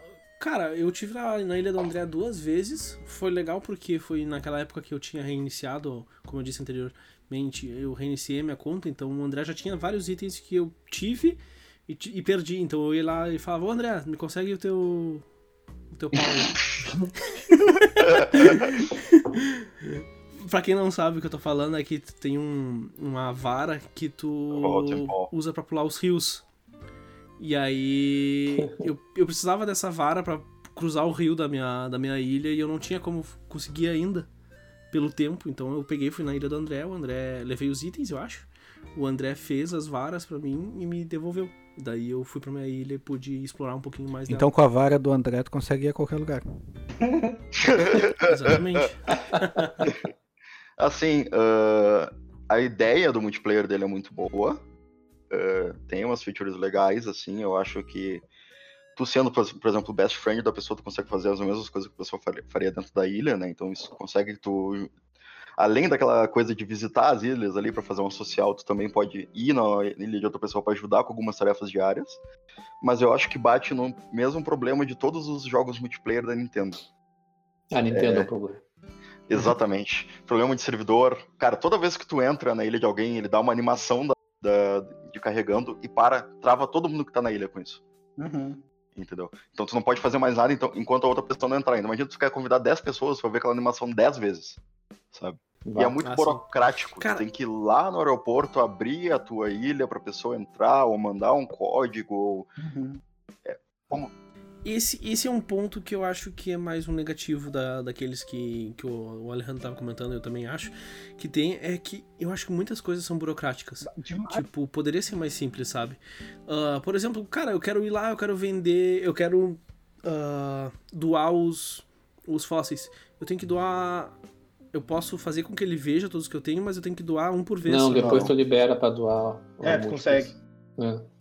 cara, eu tive na, na Ilha do André duas vezes. Foi legal porque foi naquela época que eu tinha reiniciado, como eu disse anteriormente, eu reiniciei minha conta, então o André já tinha vários itens que eu tive e, e perdi. Então eu ia lá e falava, ô André, me consegue o teu. O teu pau aí." pra quem não sabe o que eu tô falando, é que tem um, uma vara que tu usa pra pular os rios. E aí eu, eu precisava dessa vara pra cruzar o rio da minha, da minha ilha e eu não tinha como conseguir ainda pelo tempo. Então eu peguei, fui na ilha do André, o André levei os itens, eu acho. O André fez as varas pra mim e me devolveu. Daí eu fui pra minha ilha e pude explorar um pouquinho mais dela. Então com a vara do André tu consegue ir a qualquer lugar. Exatamente. Assim, ah, a ideia do multiplayer dele é muito boa. Ah, tem umas features legais, assim. Eu acho que tu sendo, por exemplo, best friend da pessoa, tu consegue fazer as mesmas coisas que a pessoa faria- dentro da ilha, né? Então isso consegue tu. Além daquela coisa de visitar as ilhas ali pra fazer uma social, tu também pode ir na ilha de outra pessoa pra ajudar com algumas tarefas diárias. Mas eu acho que bate no mesmo problema de todos os jogos multiplayer da Nintendo. A Nintendo é, o problema. Exatamente. Problema de servidor. Cara, toda vez que tu entra na ilha de alguém, ele dá uma animação da, da- de carregando e para, trava todo mundo que tá na ilha com isso. Uhum. Entendeu? Então tu não pode fazer mais nada então, enquanto a outra pessoa não entrar. Então, imagina tu quer convidar 10 pessoas pra ver aquela animação 10 vezes. Sabe? E é muito Ah, burocrático. Cara- Tu tem que ir lá no aeroporto, abrir a tua ilha pra pessoa entrar, ou mandar um código. Ou... Uhum. Esse, esse é um ponto que eu acho que é mais um negativo da, daqueles que, que o, o Alejandro tava comentando, eu também acho, que tem, é que eu acho que muitas coisas são burocráticas. Demais. Tipo, poderia ser mais simples, sabe? Ah, por exemplo, cara, eu quero ir lá, eu quero vender, eu quero ah, doar os, os fósseis. Eu tenho que doar. Eu posso fazer com que ele veja todos que eu tenho, mas eu tenho que doar um por vez. Não, depois Não. tu libera pra doar. É, tu múltiplos. consegue. É.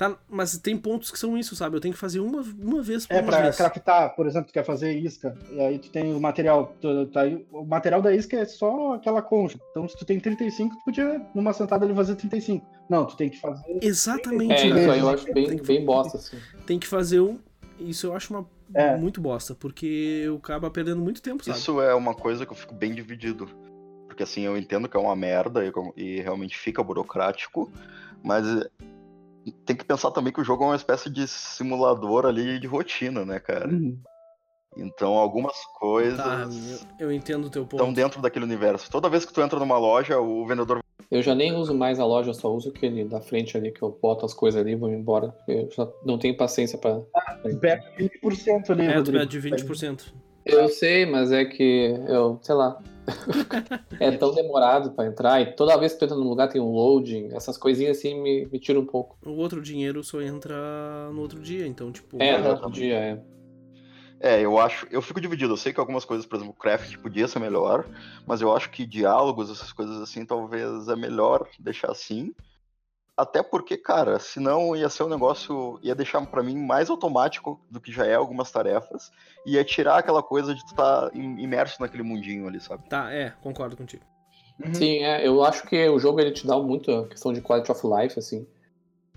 Tá, mas tem pontos que são isso, sabe? Eu tenho que fazer uma, uma vez por É, uma pra vez. craftar, por exemplo, tu quer fazer isca, e aí tu tem o material. tu- tá aí- o material da isca é só aquela concha. Então, se tu tem 35, tu podia, numa sentada ali, fazer 35. Não, tu tem que fazer. Exatamente. É, isso aí eu acho Tem bem, que- bem bosta, assim. Tem que fazer um. Isso eu acho uma É. muito bosta, porque eu acaba perdendo muito tempo, sabe? Isso é uma coisa que eu fico bem dividido. Porque assim, eu entendo que é uma merda e, e realmente fica burocrático, mas tem que pensar também que o jogo é uma espécie de simulador ali de rotina, né, cara? Uhum. Então algumas coisas Tá, eu, entendo o teu ponto. estão dentro daquele universo. Toda vez que tu entra numa loja, o vendedor Eu já nem uso mais a loja, eu só uso aquele da frente ali, que eu boto as coisas ali e vou embora. Eu já não tenho paciência pra. Tu pega 20% ali, É, tu perde 20%. Eu sei, mas é que eu, sei lá. É tão demorado pra entrar e toda vez que tu entra num lugar tem um loading, essas coisinhas assim me, me tiram um pouco. O outro dinheiro só entra no outro dia, então, tipo. É, no outro dia, é. É, eu acho. Eu fico dividido. Eu sei que algumas coisas, por exemplo, craft podia ser melhor, mas eu acho que diálogos, essas coisas assim, talvez é melhor deixar assim. Até porque, cara, senão ia ser um negócio. ia deixar pra mim mais automático do que já é algumas tarefas. E ia tirar aquela coisa de tu estar imerso naquele mundinho ali, sabe? Tá, é, concordo contigo. Uhum. Sim, é, eu acho que o jogo ele te dá muito a questão de quality of life, assim.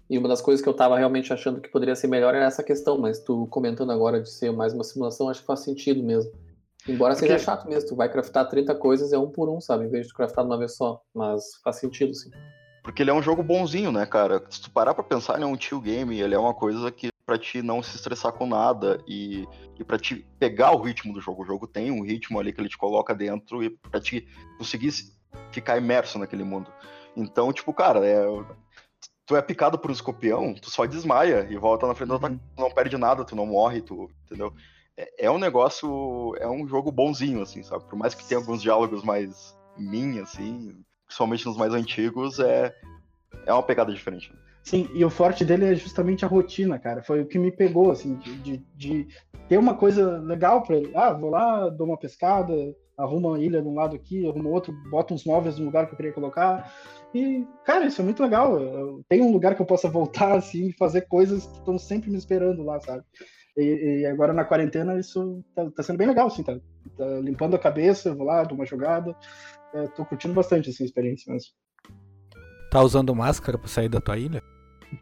E uma das coisas que eu tava realmente achando que poderia ser melhor era essa questão, mas tu comentando agora de ser mais uma simulação, acho que faz sentido mesmo. Embora seja Porque- chato mesmo, tu vai craftar 30 coisas é um por um, sabe? Em vez de tu craftar de uma vez só. Mas faz sentido, sim. Porque ele é um jogo bonzinho, né, cara? Se tu parar pra pensar, ele é um chill game, ele é uma coisa que pra ti não se estressar com nada e, e para te pegar o ritmo do jogo. O jogo tem um ritmo ali que ele te coloca dentro e pra te conseguir se- ficar imerso naquele mundo. Então, tipo, cara, é, tu é picado por um escorpião, tu só desmaia e volta na frente do ataque, tu não perde nada, tu não morre, tu, entendeu? É, é um negócio, é um jogo bonzinho, assim, sabe? Por mais que tenha alguns diálogos mais min, assim, principalmente nos mais antigos, é, é uma pegada diferente. né? Sim, e o forte dele é justamente a rotina, cara. Foi o que me pegou, assim, de, de, de ter uma coisa legal pra ele. Ah, vou lá, dou uma pescada, arrumo uma ilha de um lado aqui, arrumo outro, boto uns móveis no lugar que eu queria colocar. E, cara, isso é muito legal. Eu tenho um lugar que eu possa voltar, assim, e fazer coisas que estão sempre me esperando lá, sabe? E, e agora na quarentena isso tá, tá sendo bem legal, assim, tá, tá limpando a cabeça, vou lá, dou uma jogada. É, tô curtindo bastante essa experiência mesmo. Tá usando máscara pra sair da tua ilha?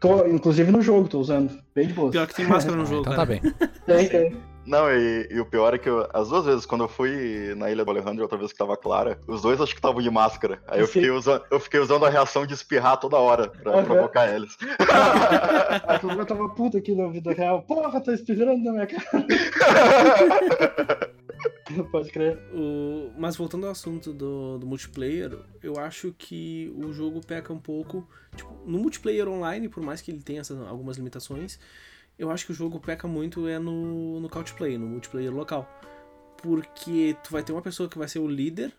Tô, inclusive no jogo, tô usando. Bem de boa. Pior que tem máscara no Ah, jogo, então cara. tá bem. Tem, tem. Não, e, e o pior é que eu- as duas vezes, quando eu fui na ilha do Alejandro outra vez que tava clara, os dois acho que estavam de máscara. Aí eu fiquei, usando, eu fiquei usando a reação de espirrar toda hora pra Aham. provocar eles. A Clara tava puta aqui na vida real. Porra, tá espirrando na minha cara. Pode crer. O- Mas voltando ao assunto do, do multiplayer, eu acho que o jogo peca um pouco. Tipo, no multiplayer online, por mais que ele tenha essas, algumas limitações, eu acho que o jogo peca muito é no, no couch play, no multiplayer local. Porque tu vai ter uma pessoa que vai ser o líder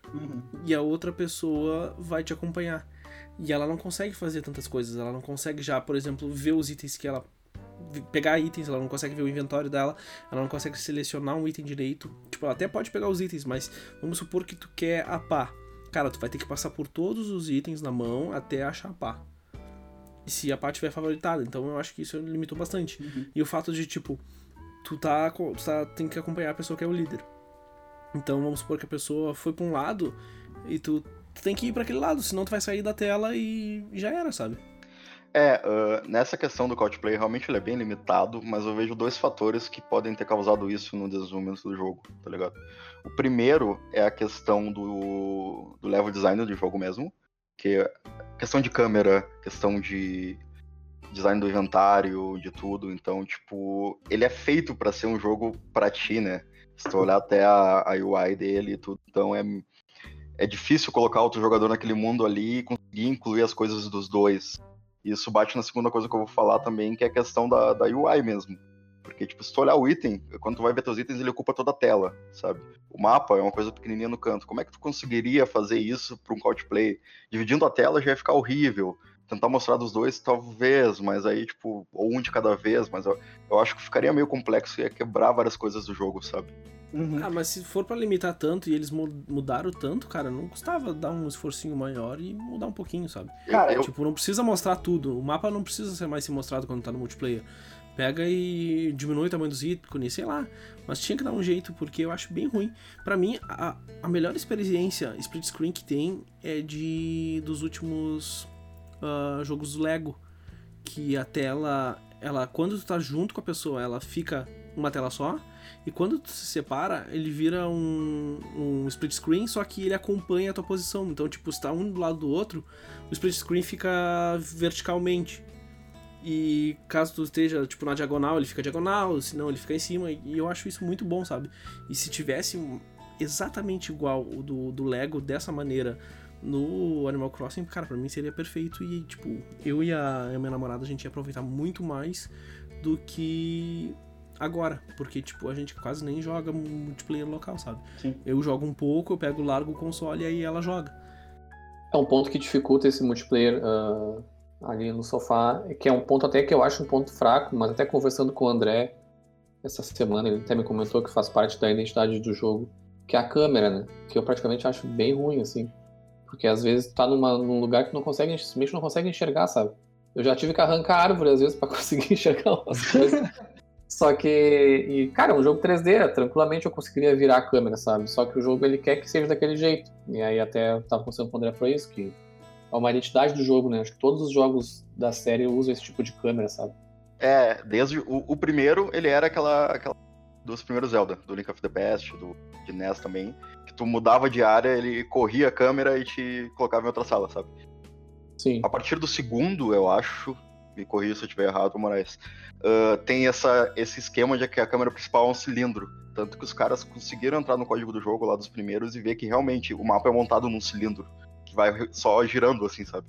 e a outra pessoa vai te acompanhar. E ela não consegue fazer tantas coisas, ela não consegue já, por exemplo, ver os itens que ela. Pegar itens, ela não consegue ver o inventório dela, ela não consegue selecionar um item direito. Tipo, ela até pode pegar os itens, mas vamos supor que tu quer a pá. Cara, tu vai ter que passar por todos os itens na mão até achar a pá. E se a pá tiver favoritada, então eu acho que isso limitou bastante. E o fato de, tipo, tu tá, tu tá tem que acompanhar a pessoa que é o líder. Então vamos supor que a pessoa foi pra um lado e tu, tu tem que ir pra aquele lado, senão tu vai sair da tela e já era, sabe? É, ah, nessa questão do couch play, realmente ele é bem limitado, mas eu vejo dois fatores que podem ter causado isso no desenvolvimento do jogo, tá ligado? O primeiro é a questão do, do level design do jogo mesmo, que é questão de câmera, questão de design do inventário, de tudo. Então, tipo, ele é feito pra ser um jogo pra ti, né? Se tu olhar até a, a UI dele e tudo, então é, é difícil colocar outro jogador naquele mundo ali e conseguir incluir as coisas dos dois. Isso bate na segunda coisa que eu vou falar também, que é a questão da, da UI mesmo. Porque, tipo, se tu olhar o item, quando tu vai ver teus itens, ele ocupa toda a tela, sabe? O mapa é uma coisa pequenininha no canto. Como é que tu conseguiria fazer isso para um couch play? Dividindo a tela já ia ficar horrível. Tentar mostrar dos dois, talvez, mas aí, tipo, ou um de cada vez, mas eu, eu acho que ficaria meio complexo e ia quebrar várias coisas do jogo, sabe? Uhum. Ah, mas se for para limitar tanto e eles mudaram tanto, cara, não custava dar um esforcinho maior e mudar um pouquinho, sabe? Cara, eu... Tipo, não precisa mostrar tudo. O mapa não precisa ser mais ser mostrado quando tá no multiplayer. Pega e diminui o tamanho dos ícones, sei lá. Mas tinha que dar um jeito, porque eu acho bem ruim. para mim, a, a melhor experiência split screen que tem é de dos últimos uh, jogos Lego. Que a tela, ela, quando tu tá junto com a pessoa, ela fica uma tela só. E quando tu se separa, ele vira um, um split screen, só que ele acompanha a tua posição. Então, tipo, se tá um do lado do outro, o split screen fica verticalmente. E caso tu esteja, tipo, na diagonal, ele fica diagonal, senão ele fica em cima. E eu acho isso muito bom, sabe? E se tivesse exatamente igual o do, do Lego dessa maneira no Animal Crossing, cara, pra mim seria perfeito. E, tipo, eu e a, a minha namorada, a gente ia aproveitar muito mais do que agora, porque tipo, a gente quase nem joga multiplayer local, sabe? Sim. Eu jogo um pouco, eu pego, largo o console e aí ela joga. É um ponto que dificulta esse multiplayer uh, ali no sofá, que é um ponto até que eu acho um ponto fraco, mas até conversando com o André essa semana, ele até me comentou que faz parte da identidade do jogo, que é a câmera, né? Que eu praticamente acho bem ruim, assim. Porque às vezes tá numa, num lugar que não consegue, simplesmente não consegue enxergar, sabe? Eu já tive que arrancar árvore às vezes para conseguir enxergar umas coisas. Só que, e, cara, é um jogo 3D, tranquilamente eu conseguiria virar a câmera, sabe? Só que o jogo ele quer que seja daquele jeito. E aí até tava conversando com o André foi isso, que é uma identidade do jogo, né? Acho que todos os jogos da série usam esse tipo de câmera, sabe? É, desde o, o primeiro, ele era aquela, aquela dos primeiros Zelda, do Link of the Past, do de NES também, tu mudava de área, ele corria a câmera e te colocava em outra sala, sabe? Sim. A partir do segundo, eu acho, me corrija se eu estiver errado, Moraes, uh, tem essa, esse esquema de que a câmera principal é um cilindro. Tanto que os caras conseguiram entrar no código do jogo lá dos primeiros e ver que realmente o mapa é montado num cilindro, que vai só girando assim, sabe?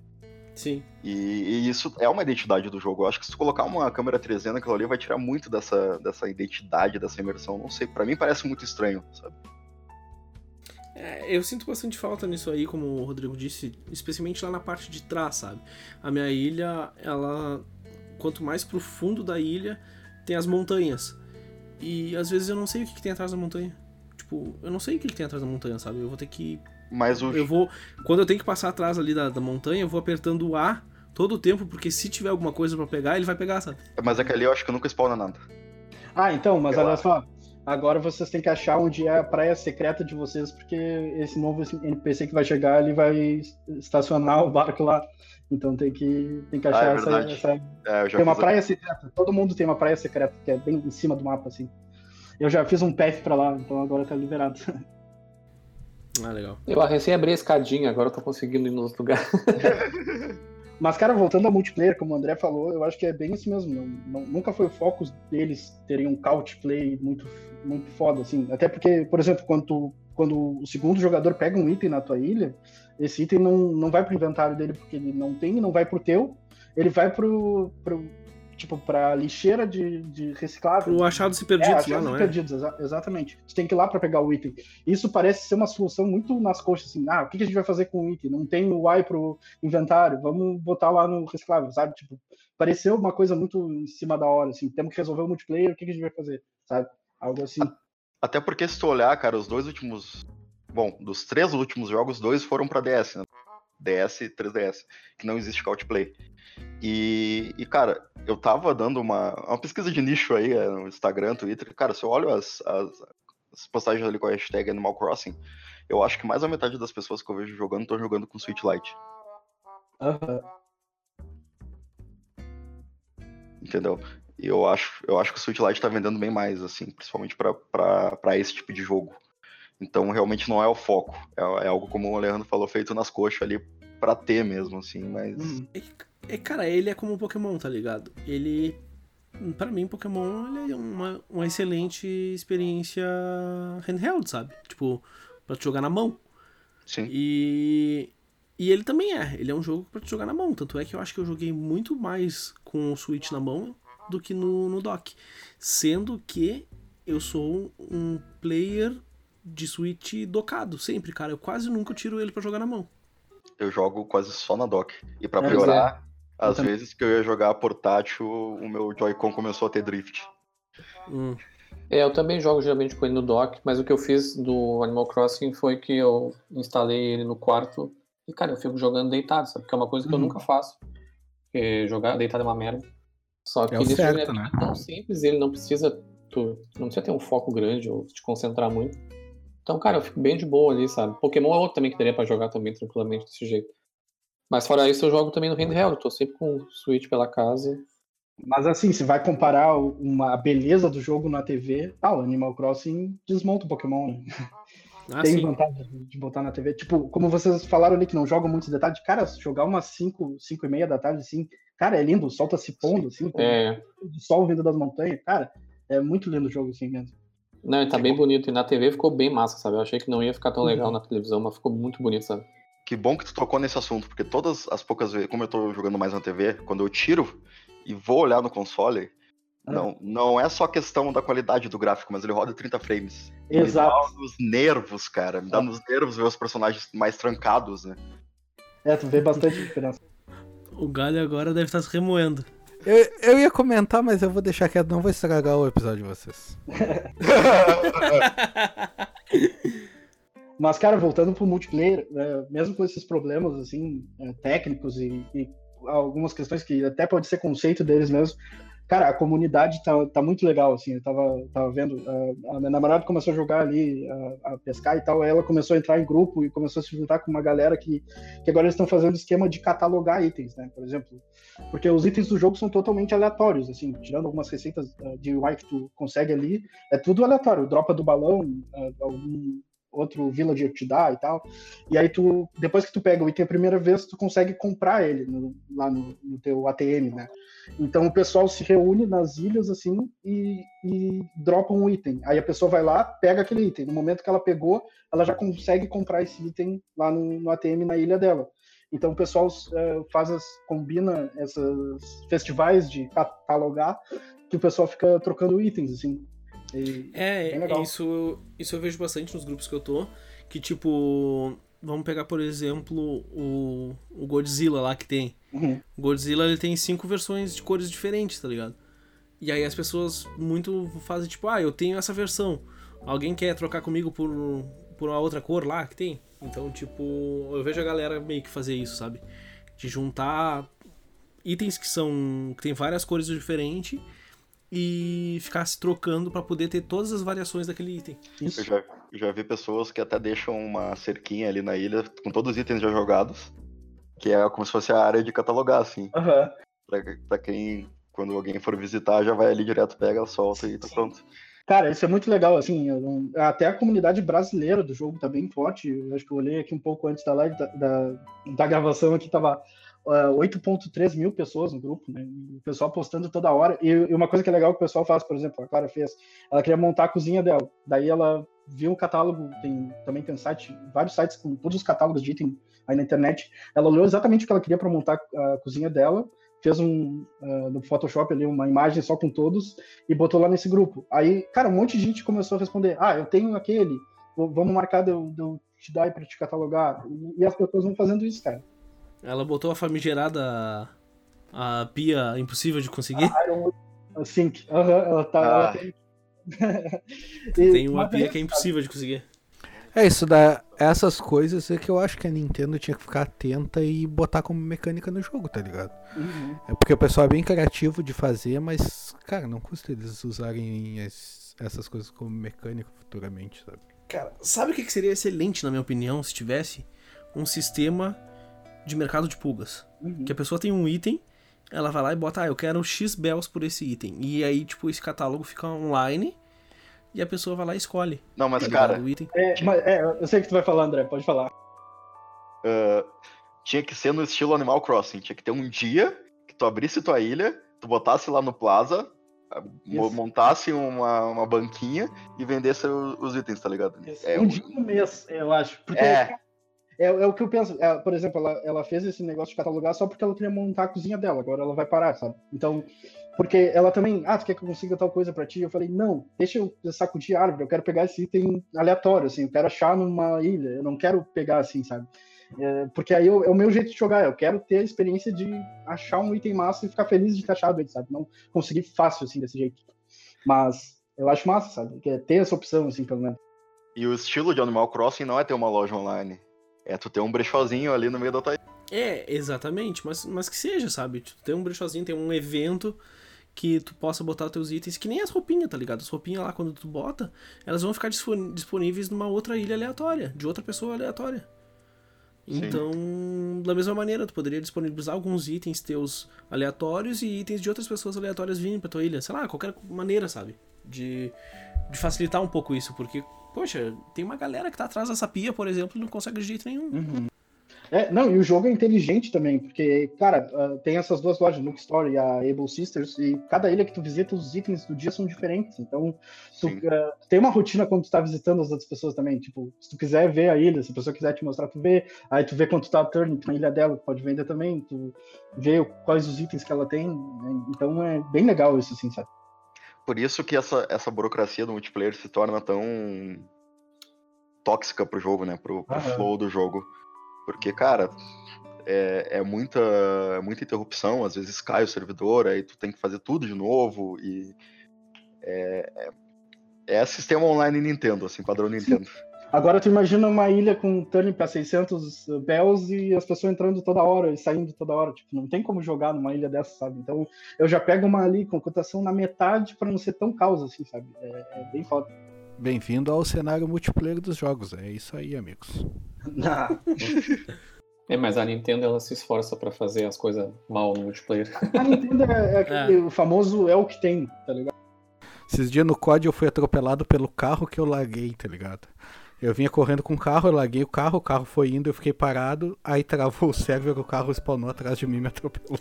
Sim. E, e, isso é uma identidade do jogo. Eu acho que se tu colocar uma câmera 3D naquilo ali, vai tirar muito dessa, dessa identidade, dessa imersão. Não sei, para mim parece muito estranho, sabe? É, eu sinto bastante falta nisso aí, como o Rodrigo disse, especialmente lá na parte de trás, sabe? A minha ilha, ela. Quanto mais pro fundo da ilha, tem as montanhas. E às vezes eu não sei o que, que tem atrás da montanha. Tipo, eu não sei o que, que tem atrás da montanha, sabe? Eu vou ter que. Mas o... Eu vou. Quando eu tenho que passar atrás ali da, da montanha, eu vou apertando o A todo o tempo, porque se tiver alguma coisa para pegar, ele vai pegar, sabe? Mas aquele eu acho que nunca spawna nada. Ah, então, mas eu olha acho. só. Agora vocês têm que achar onde é a praia secreta de vocês, porque esse novo NPC que vai chegar, ele vai estacionar o barco lá. Então tem que, tem que achar ah, é essa. essa... É, tem uma praia secreta. Todo mundo tem uma praia secreta, que é bem em cima do mapa, assim. Eu já fiz um path pra lá, então agora tá liberado. Ah, legal. Eu recém abri a escadinha, agora eu tô conseguindo ir nos lugares. Mas, cara, voltando ao multiplayer, como o André falou, eu acho que é bem isso mesmo. Não, não, nunca foi o foco deles terem um couch play muito, muito foda, assim. Até porque, por exemplo, quando, tu, quando o segundo jogador pega um item na tua ilha, esse item não, não vai pro inventário dele porque ele não tem, não vai pro teu, ele vai pro, pro tipo, pra lixeira de, de reciclável. O achados e perdidos é, achados lá, não é? perdidos, exa exatamente. Você tem que ir lá para pegar o item. Isso parece ser uma solução muito nas coxas, assim, ah, o que, que a gente vai fazer com o item? Não tem o Y pro inventário, vamos botar lá no reciclável, sabe? Tipo, pareceu uma coisa muito em cima da hora, assim, temos que resolver o multiplayer, o que, que a gente vai fazer, sabe? Algo assim. Até porque se tu olhar, cara, os dois últimos... Bom, dos três últimos jogos, dois foram para DS, né? DS e 3DS, que não existe couch play. E, e, cara, eu tava dando uma, uma pesquisa de nicho aí é, no Instagram, Twitter. Cara, se eu olho as, as, as postagens ali com a hashtag Animal Crossing, eu acho que mais da metade das pessoas que eu vejo jogando estão jogando com Switch Lite. Uhum. Entendeu? E eu acho, eu acho que o Switch Lite tá vendendo bem mais, assim, principalmente para esse tipo de jogo. Então, realmente não é o foco. É, é, algo, como o Alejandro falou, feito nas coxas ali para ter mesmo, assim, mas. Hum. É, cara, ele é como um Pokémon, tá ligado? Ele. para mim, Pokémon é uma, uma excelente experiência handheld, sabe? Tipo, pra te jogar na mão. Sim. E. E ele também é. Ele é um jogo pra te jogar na mão. Tanto é que eu acho que eu joguei muito mais com o Switch na mão do que no, no dock. Sendo que eu sou um player de Switch docado, sempre, cara. Eu quase nunca tiro ele para jogar na mão. Eu jogo quase só na dock. E para é, piorar, Às também. vezes que eu ia jogar portátil, o meu Joy-Con começou a ter drift. Hum. É, eu também jogo geralmente com ele no dock, mas o que eu fiz do Animal Crossing foi que eu instalei ele no quarto e, cara, eu fico jogando deitado, sabe? Que é uma coisa que eu Uhum. nunca faço. Porque jogar deitado é uma merda. Só que É o esse certo, jogo é né? tão simples, ele não precisa. Tu, não precisa ter um foco grande ou te concentrar muito. Então, cara, eu fico bem de boa ali, sabe? Pokémon é outro também que daria pra jogar também tranquilamente desse jeito. Mas fora isso, eu jogo também no handheld. Eu tô sempre com o Switch pela casa. Mas assim, se vai comparar uma, a beleza do jogo na TV, ah, o Animal Crossing desmonta o Pokémon. né? Ah, Tem sim. vantagem de- de botar na TV. Tipo, como vocês falaram ali que não jogam muitos detalhes, cara, jogar umas 5, 5 e meia da tarde, assim, cara, é lindo, o sol tá se pondo, assim, com É. o sol vindo das montanhas, cara, é muito lindo o jogo, assim mesmo. Não, ele tá bem bonito. E na TV ficou bem massa, sabe? Eu achei que não ia ficar tão legal na televisão, mas ficou muito bonito, sabe? Que bom que tu tocou nesse assunto, porque todas as poucas vezes, como eu tô jogando mais na TV, quando eu tiro e vou olhar no console, Ah. não, não é só questão da qualidade do gráfico, mas ele roda 30 frames. Me dá Exato. nos nervos, cara. Me dá nos nervos ver os personagens mais trancados, né? É, tu vê bastante diferença. O galho agora deve estar se remoendo. Eu, eu ia comentar, mas eu vou deixar quieto, não vou estragar o episódio de vocês. Mas, cara, voltando pro multiplayer, né, mesmo com esses problemas, assim, é, técnicos e, e algumas questões que até pode ser conceito deles mesmo, cara, a comunidade tá, tá muito legal, assim, eu tava, tava vendo, a, a minha namorada começou a jogar ali, a, a pescar e tal, ela começou a entrar em grupo e começou a se juntar com uma galera que, que agora eles estão fazendo esquema de catalogar itens, né, por exemplo, porque os itens do jogo são totalmente aleatórios, assim, tirando algumas receitas uh, de UI que tu consegue ali, é tudo aleatório, dropa do balão, uh, algum outro villager te dá e tal. E aí tu, depois que tu pega o item a primeira vez, tu consegue comprar ele no- lá no, no teu ATM, né? Então o pessoal se reúne nas ilhas assim e, e dropa um item. Aí a pessoa vai lá, pega aquele item. No momento que ela pegou, ela já consegue comprar esse item lá no, no ATM na ilha dela. Então o pessoal eh, faz as, combina esses festivais de catalogar que o pessoal fica trocando itens assim. E- É, legal. isso, isso eu vejo bastante nos grupos que eu tô. Que tipo, vamos pegar por exemplo o, o Godzilla lá que tem. Uhum. O Godzilla ele tem cinco versões de cores diferentes, tá ligado? E aí as pessoas muito fazem tipo, ah, eu tenho essa versão. Alguém quer trocar comigo por, por uma outra cor lá que tem? Então, tipo, eu vejo a galera meio que fazer isso, sabe? De juntar itens que são. que tem várias cores diferentes e ficar se trocando pra poder ter todas as variações daquele item. Isso. Eu já, já vi pessoas que até deixam uma cerquinha ali na ilha com todos os itens já jogados, que é como se fosse a área de catalogar, assim. Aham. Pra, pra quem, quando alguém for visitar, já vai ali direto, pega, solta e tá pronto. Cara, isso é muito legal, assim, não- até a comunidade brasileira do jogo tá bem forte, eu acho que eu olhei aqui um pouco antes da live, da, da, da gravação aqui, tava ah, 8.3 mil pessoas no grupo, né, o pessoal postando toda hora, e, e uma coisa que é legal que o pessoal faz, por exemplo, a Clara fez, ela queria montar a cozinha dela, daí ela viu o catálogo, tem, também tem um site, vários sites com todos os catálogos de item aí na internet, ela olhou exatamente o que ela queria para montar a cozinha dela, fez um, ah, no Photoshop ali uma imagem só com todos, e botou lá nesse grupo. Aí, cara, um monte de gente começou a responder: Ah, eu tenho aquele, vamos marcar de eu, te dar pra te catalogar. E, e as pessoas vão fazendo isso, cara. Ela botou a famigerada. a pia impossível de conseguir. Iron Sync. Aham, ela tá. ela Ah. tem... Tem uma pia é que é isso, impossível de conseguir. É isso, da, essas coisas é que eu acho que a Nintendo tinha que ficar atenta e botar como mecânica no jogo, tá ligado? Uhum. É porque o pessoal é bem criativo de fazer, mas, cara, não custa eles usarem es- essas coisas como mecânica futuramente, sabe? Cara, sabe o que que seria excelente, na minha opinião, se tivesse um sistema de mercado de pulgas? Uhum. Que a pessoa tem um item, ela vai lá e bota, ah, eu quero X bells por esse item. E aí, tipo, esse catálogo fica online e a pessoa vai lá e escolhe. Não, mas cara, o item. É, mas, é, eu sei o que tu vai falar, André, pode falar. ah, tinha que ser no estilo Animal Crossing. Tinha que ter um dia que tu abrisse tua ilha, tu botasse lá no plaza, ah, Isso. montasse uma, uma banquinha e vendesse o- os itens, tá ligado? É, um dia no mês, eu acho. Porque É. é, é o que eu penso. É, por exemplo, ela, ela fez esse negócio de catalogar só porque ela queria montar a cozinha dela. Agora ela vai parar, sabe? Então, porque ela também, ah, tu quer que eu consiga tal coisa pra ti? Eu falei, não, deixa eu sacudir a árvore. Eu quero pegar esse item aleatório, assim. Eu quero achar numa ilha. Eu não quero pegar assim, sabe? É, porque aí eu, é o meu jeito de jogar. Eu quero ter a experiência de achar um item massa e ficar feliz de ter achado ele, sabe? Não conseguir fácil, assim, desse jeito. Mas eu acho massa, sabe? Que é ter essa opção, assim, pelo menos. E o estilo de Animal Crossing não é ter uma loja online. É tu ter um brechozinho ali no meio da tua É, exatamente, mas, mas que seja, sabe? Tu tem um brechozinho, tem um evento que tu possa botar teus itens, que nem as roupinhas, tá ligado? As roupinhas lá, quando tu bota, elas vão ficar disponíveis numa outra ilha aleatória, de outra pessoa aleatória. Sim. Então, da mesma maneira, tu poderia disponibilizar alguns itens teus aleatórios e itens de outras pessoas aleatórias vindo pra tua ilha. Sei lá, qualquer maneira, sabe? De, de facilitar um pouco isso, porque, poxa, tem uma galera que tá atrás dessa pia, por exemplo, e não consegue de jeito nenhum. É, não, e o jogo é inteligente também, porque, cara, uh, tem essas duas lojas, Nook Store e a Able Sisters, e cada ilha que tu visita, os itens do dia são diferentes. Então, tu, uh, tem uma rotina quando tu tá visitando as outras pessoas também. Tipo, se tu quiser ver a ilha, se a pessoa quiser te mostrar, tu vê. Aí tu vê quanto tá a turnip na ilha dela, pode vender também. Tu vê quais os itens que ela tem. né? Então é bem legal isso, assim, sabe? Por isso que essa, essa burocracia do multiplayer se torna tão tóxica pro jogo, né? Pro, pro flow do jogo. Porque, cara, é, é muita, é muita interrupção, às vezes cai o servidor, aí tu tem que fazer tudo de novo e. É, é, é sistema online Nintendo, assim, padrão Nintendo. Agora tu imagina uma ilha com turnip a 600 bells e as pessoas entrando toda hora e saindo toda hora. Tipo, não tem como jogar numa ilha dessa, sabe? Então eu já pego uma ali com cotação na metade pra não ser tão causa, assim, sabe? É, é bem foda. Bem-vindo ao cenário multiplayer dos jogos. É isso aí, amigos. É, mas a Nintendo ela se esforça pra fazer as coisas mal no multiplayer. a Nintendo é, é aquele- o famoso é o que tem, tá ligado? Esses dias no COD eu fui atropelado pelo carro que eu larguei, tá ligado? Eu vinha correndo com o carro, eu larguei o carro, o carro foi indo, eu fiquei parado, aí travou o server, o carro spawnou atrás de mim e me atropelou.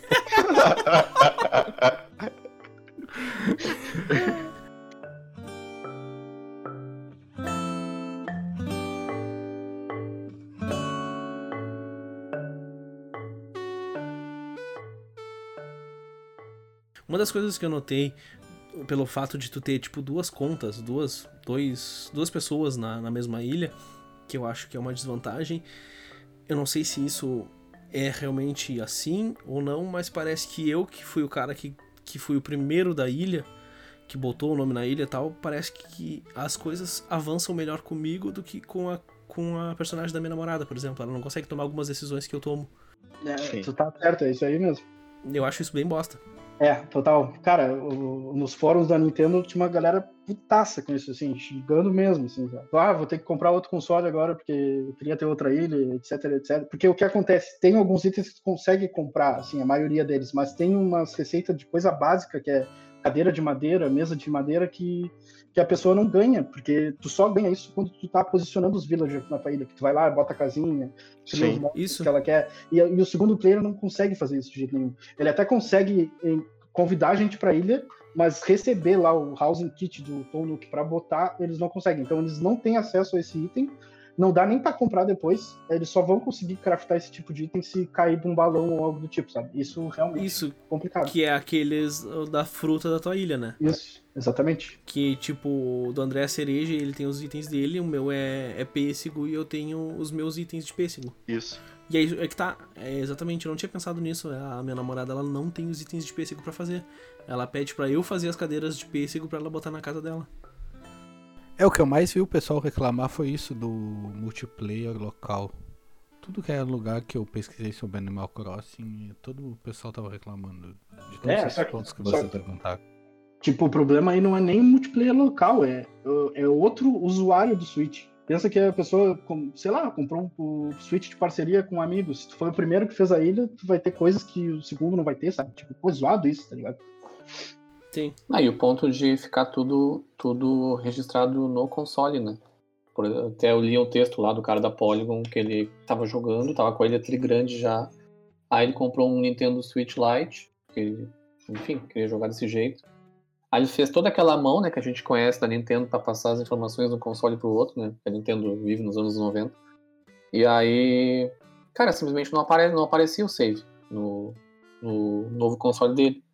Uma das coisas que eu notei pelo fato de tu ter, tipo, duas contas, duas, dois, duas pessoas na, na mesma ilha, que eu acho que é uma desvantagem. Eu não sei se isso é realmente assim ou não, mas parece que eu, que fui o cara que, que fui o primeiro da ilha, que botou o nome na ilha e tal, parece que as coisas avançam melhor comigo do que com a, com a personagem da minha namorada, por exemplo. Ela não consegue tomar algumas decisões que eu tomo. É, tu tá certo, é isso aí mesmo. Eu acho isso bem bosta. É, total. Cara, o- nos fóruns da Nintendo tinha uma galera putaça com isso, assim, xingando mesmo, assim? Ah, vou ter que comprar outro console agora porque eu queria ter outra ilha, etc, etc. Porque o que acontece, tem alguns itens que tu consegue comprar, assim, a maioria deles, mas tem umas receitas de coisa básica, que é cadeira de madeira, mesa de madeira, que, que a pessoa não ganha, porque tu só ganha isso quando tu tá posicionando os villagers na tua ilha, que tu vai lá, bota a casinha, Sim. Isso. que ela quer, e, e o segundo player não consegue fazer isso de jeito nenhum. Ele até consegue eh, convidar a gente pra ilha, mas receber lá o housing kit do Tom Nook pra botar, eles não conseguem. Então eles não têm acesso a esse item, não dá nem pra comprar depois, eles só vão conseguir craftar esse tipo de item se cair de um balão ou algo do tipo, sabe? Isso realmente Isso, é complicado. que é aqueles da fruta da tua ilha, né? Isso, exatamente. Que, tipo, o do André é cereja, ele tem os itens dele, o meu é, é pêssego e eu tenho os meus itens de pêssego. Isso. E aí é que tá, é, exatamente, eu não tinha pensado nisso. A minha namorada, ela não tem os itens de pêssego pra fazer. Ela pede pra eu fazer as cadeiras de pêssego pra ela botar na casa dela. É o que eu mais vi o pessoal reclamar foi isso do multiplayer local. Tudo que é lugar que eu pesquisei sobre Animal Crossing, todo o pessoal tava reclamando de todos É, que- pontos que que- levantaram. Tipo, o problema aí não é nem multiplayer local, é, é outro usuário do Switch. Pensa que a pessoa, sei lá, comprou o Switch de parceria com amigos. Se tu foi o primeiro que fez a ilha, tu vai ter coisas que o segundo não vai ter, sabe? Tipo, pô, zoado isso, tá ligado? Sim. Aí o ponto de ficar tudo, tudo registrado no console, né? Por- até eu li um texto lá do cara da Polygon que ele tava jogando, tava com a ilha grande já. Aí ele comprou um Nintendo Switch Lite, que ele, enfim, queria jogar desse jeito. Aí ele fez toda aquela mão, né, que a gente conhece da Nintendo para passar as informações de um console pro outro, né? A Nintendo vive nos anos 90. E aí, cara, simplesmente não, apare, não aparecia o save no, no novo console dele.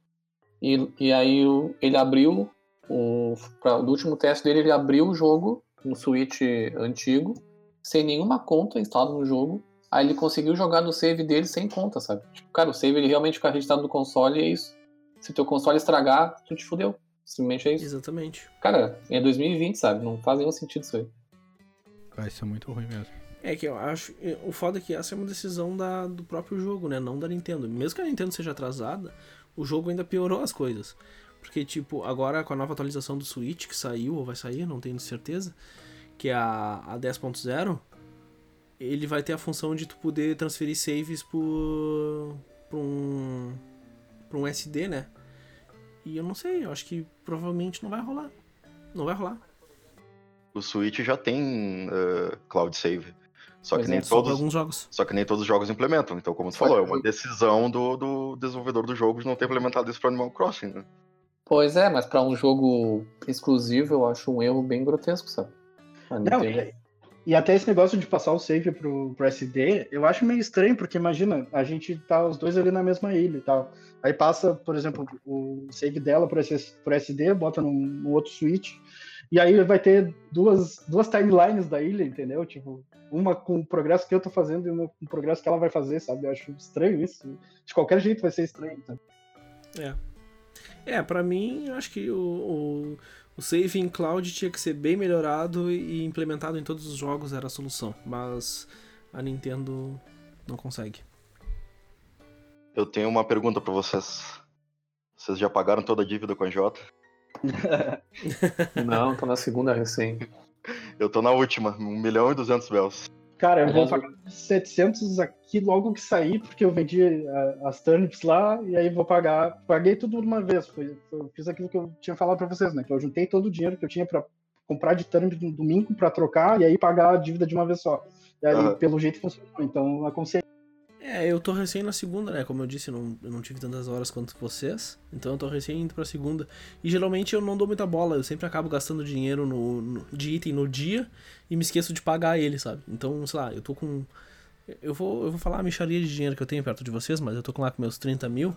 E, e aí o- ele abriu, o, pra, do último teste dele, ele abriu o jogo no Switch antigo, sem nenhuma conta instalada no jogo, Aí ele conseguiu jogar no save dele sem conta, sabe? Tipo, cara, o save ele realmente fica registrado no console e é isso. Se teu console estragar, tu te fudeu. Simplesmente é isso. Exatamente. Cara, é 2020, sabe? Não faz nenhum sentido isso aí. Vai ser muito ruim mesmo. É que eu acho. O foda é que essa é uma decisão da, do próprio jogo, né? Não da Nintendo. Mesmo que a Nintendo seja atrasada, o jogo ainda piorou as coisas. Porque, tipo, agora com a nova atualização do Switch que saiu, ou vai sair, não tenho certeza, que é a, a 10.0, ele vai ter a função de tu poder transferir saves por, por um, por um SD, né? E eu não sei, eu acho que provavelmente não vai rolar. Não vai rolar. O Switch já tem uh, Cloud Save. Só Pois que é, nem todos. alguns jogos. Só que nem todos os jogos implementam. Então, como tu Foi- falou, é uma decisão do, do desenvolvedor do jogo de não ter implementado isso para Animal Crossing, né? Pois é, mas pra um jogo exclusivo eu acho um erro bem grotesco, sabe? Não, Nintendo- e, até esse negócio de passar o save pro, pro SD, eu acho meio estranho, porque imagina, a gente tá os dois ali na mesma ilha e tal. Aí passa, por exemplo, o save dela pro, SS pro SD, bota num, num outro switch, e aí vai ter duas, duas timelines da ilha, entendeu? Tipo, uma com o progresso que eu tô fazendo e uma com o progresso que ela vai fazer, sabe? Eu acho estranho isso. De qualquer jeito vai ser estranho. Sabe? É. É, pra mim, acho que o, o, o save em cloud tinha que ser bem melhorado e implementado em todos os jogos era a solução. Mas a Nintendo não consegue. Eu tenho uma pergunta para vocês. Vocês já pagaram toda a dívida com a Jota? Não, tô na segunda recém. Eu tô na última, 1 milhão e 200 bells. Cara, eu vou pagar 700 aqui logo que sair, porque eu vendi ah, as turnips lá, e aí vou pagar. Paguei tudo de uma vez. Foi, eu fiz aquilo que eu tinha falado pra vocês, né? Que eu juntei todo o dinheiro que eu tinha pra comprar de turnip no domingo pra trocar, e aí pagar a dívida de uma vez só. E aí, Aham. pelo jeito, funcionou. Então, aconselho. É, eu tô recém na segunda, né? Como eu disse, não, eu não tive tantas horas quanto vocês. Então eu tô recém indo pra segunda. E geralmente eu não dou muita bola. Eu sempre acabo gastando dinheiro no, no- de item no dia e me esqueço de pagar ele, sabe? Então, sei lá, eu tô com. Eu vou, eu vou falar a micharia de dinheiro que eu tenho perto de vocês, mas eu tô com lá com meus 30 mil.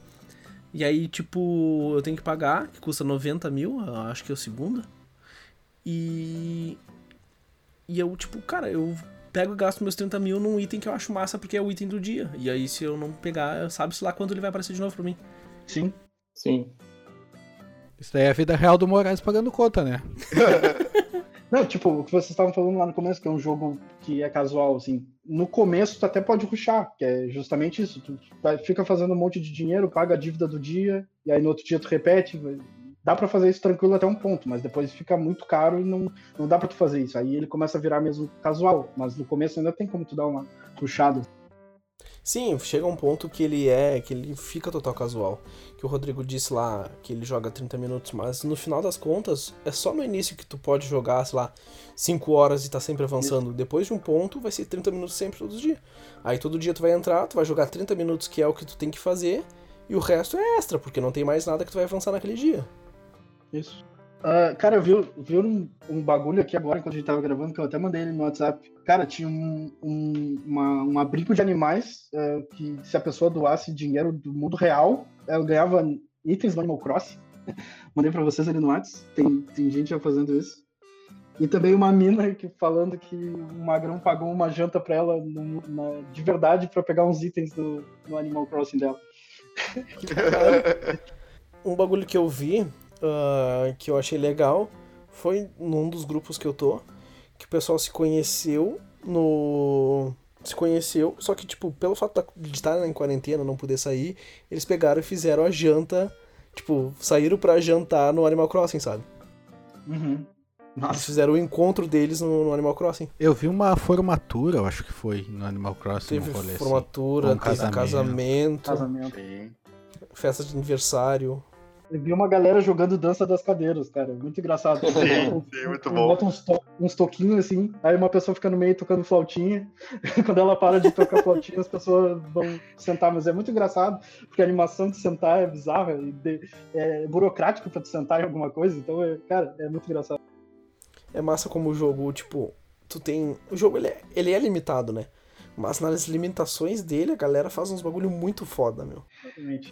E aí, tipo, eu tenho que pagar, que custa 90 mil, acho que é o segundo. E. E eu, tipo, cara, eu pego e gasto meus 30 mil num item que eu acho massa porque é o item do dia. E aí, se eu não pegar, sabe-se lá quando ele vai aparecer de novo pra mim. Sim. Sim. Isso daí é a vida real do Moraes pagando conta, né? Não, tipo, o que vocês estavam falando lá no começo, que é um jogo que é casual, assim. No começo tu até pode ruxar, que é justamente isso. Tu fica fazendo um monte de dinheiro, paga a dívida do dia, e aí no outro dia tu repete. Dá pra fazer isso tranquilo até um ponto, mas depois fica muito caro e não, não dá pra tu fazer isso. Aí ele começa a virar mesmo casual, mas no começo ainda tem como tu dar uma ruxada. Sim, chega um ponto que ele é, que ele fica total casual. Que o Rodrigo disse lá que ele joga 30 minutos, mas no final das contas, é só no início que tu pode jogar, sei lá, 5 horas e tá sempre avançando. Depois de um ponto, vai ser 30 minutos sempre todos os dias. Aí todo dia tu vai entrar, tu vai jogar 30 minutos, que é o que tu tem que fazer, e o resto é extra, porque não tem mais nada que tu vai avançar naquele dia. Isso. Ah, cara, eu vi, vi um, um bagulho aqui agora, enquanto a gente tava gravando, que eu até mandei ele no WhatsApp. Cara, tinha um, um, uma- um abrigo de animais eh, que se a pessoa doasse dinheiro do mundo real, ela ganhava itens no Animal Crossing. mandei pra vocês ali no WhatsApp. Tem, tem gente já fazendo isso. E também uma mina que falando que o Magrão pagou uma janta pra ela no- na- de verdade pra pegar uns itens do, do Animal Crossing dela. Um bagulho que eu vi, ah, que eu achei legal, foi num dos grupos que eu tô, que o pessoal se conheceu no. Se conheceu, só que, tipo, pelo fato de estar em quarentena, não poder sair, eles pegaram e fizeram a janta. Tipo, saíram pra jantar no Animal Crossing, sabe? Uhum. Eles Nossa, fizeram o encontro deles no, no Animal Crossing. Eu vi uma formatura, eu acho que foi, no Animal Crossing. Teve assim. formatura, Um teve casamento. casamento, casamento. Festa de aniversário. Eu vi uma galera jogando dança das cadeiras, cara. Muito engraçado. Sim, sim, muito bom. Bota uns, to- uns toquinhos assim, aí uma pessoa fica no meio tocando flautinha. Quando ela para de tocar flautinha, as pessoas vão sentar. Mas é muito engraçado, porque a animação de sentar é bizarra e é burocrático pra tu sentar em alguma coisa. Então, é, cara, é muito engraçado. É massa como o jogo, tipo, tu tem. O jogo ele é, ele é limitado, né? Mas nas limitações dele, a galera faz uns bagulho muito foda, meu. Exatamente.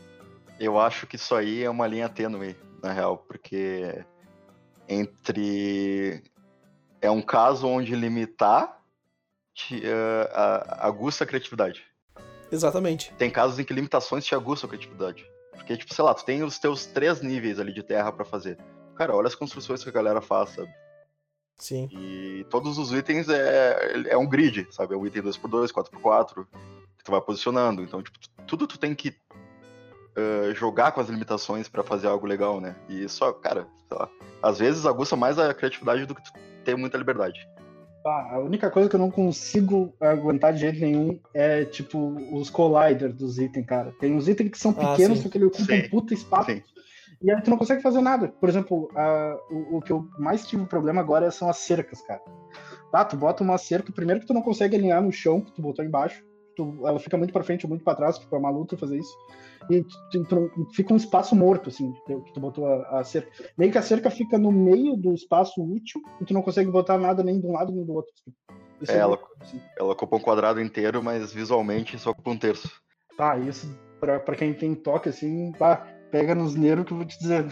Eu acho que isso aí é uma linha tênue, na real, porque entre. É um caso onde limitar te, uh, aguça a criatividade. Exatamente. Tem casos em que limitações te aguçam a criatividade. Porque, tipo, sei lá, tu tem os teus três níveis ali de terra para fazer. Cara, olha as construções que a galera faz, sabe? Sim. E todos os itens é, é um grid, sabe? É um item 2x2, 4x4, que tu vai posicionando. Então, tipo, tudo tu tem que uh, jogar com as limitações para fazer algo legal, né? E só, cara, sei lá, às vezes aguça mais a criatividade do que tu ter muita liberdade. Ah, a única coisa que eu não consigo aguentar de jeito nenhum é, tipo, os colliders dos itens, cara. Tem uns itens que são ah, pequenos, ah, porque ele ocupa um puta espaço. Sim. E aí tu não consegue fazer nada. Por exemplo, a, o, o, que eu mais tive problema agora são as cercas, cara. Ah, tu bota uma cerca, primeiro que tu não consegue alinhar no chão que tu botou embaixo. Tu, ela fica muito para frente ou muito para trás, porque é uma luta fazer isso. E tu, tu, fica um espaço morto, assim, que tu botou a, a, cerca. Meio que a cerca fica no meio do espaço útil e tu não consegue botar nada nem de um lado nem do outro. Assim. É, ela, assim. ela ocupa um quadrado inteiro, mas visualmente só ocupa um terço. Tá, isso pra, pra quem tem toque, assim, pá, pega nos nervos que eu vou te dizer.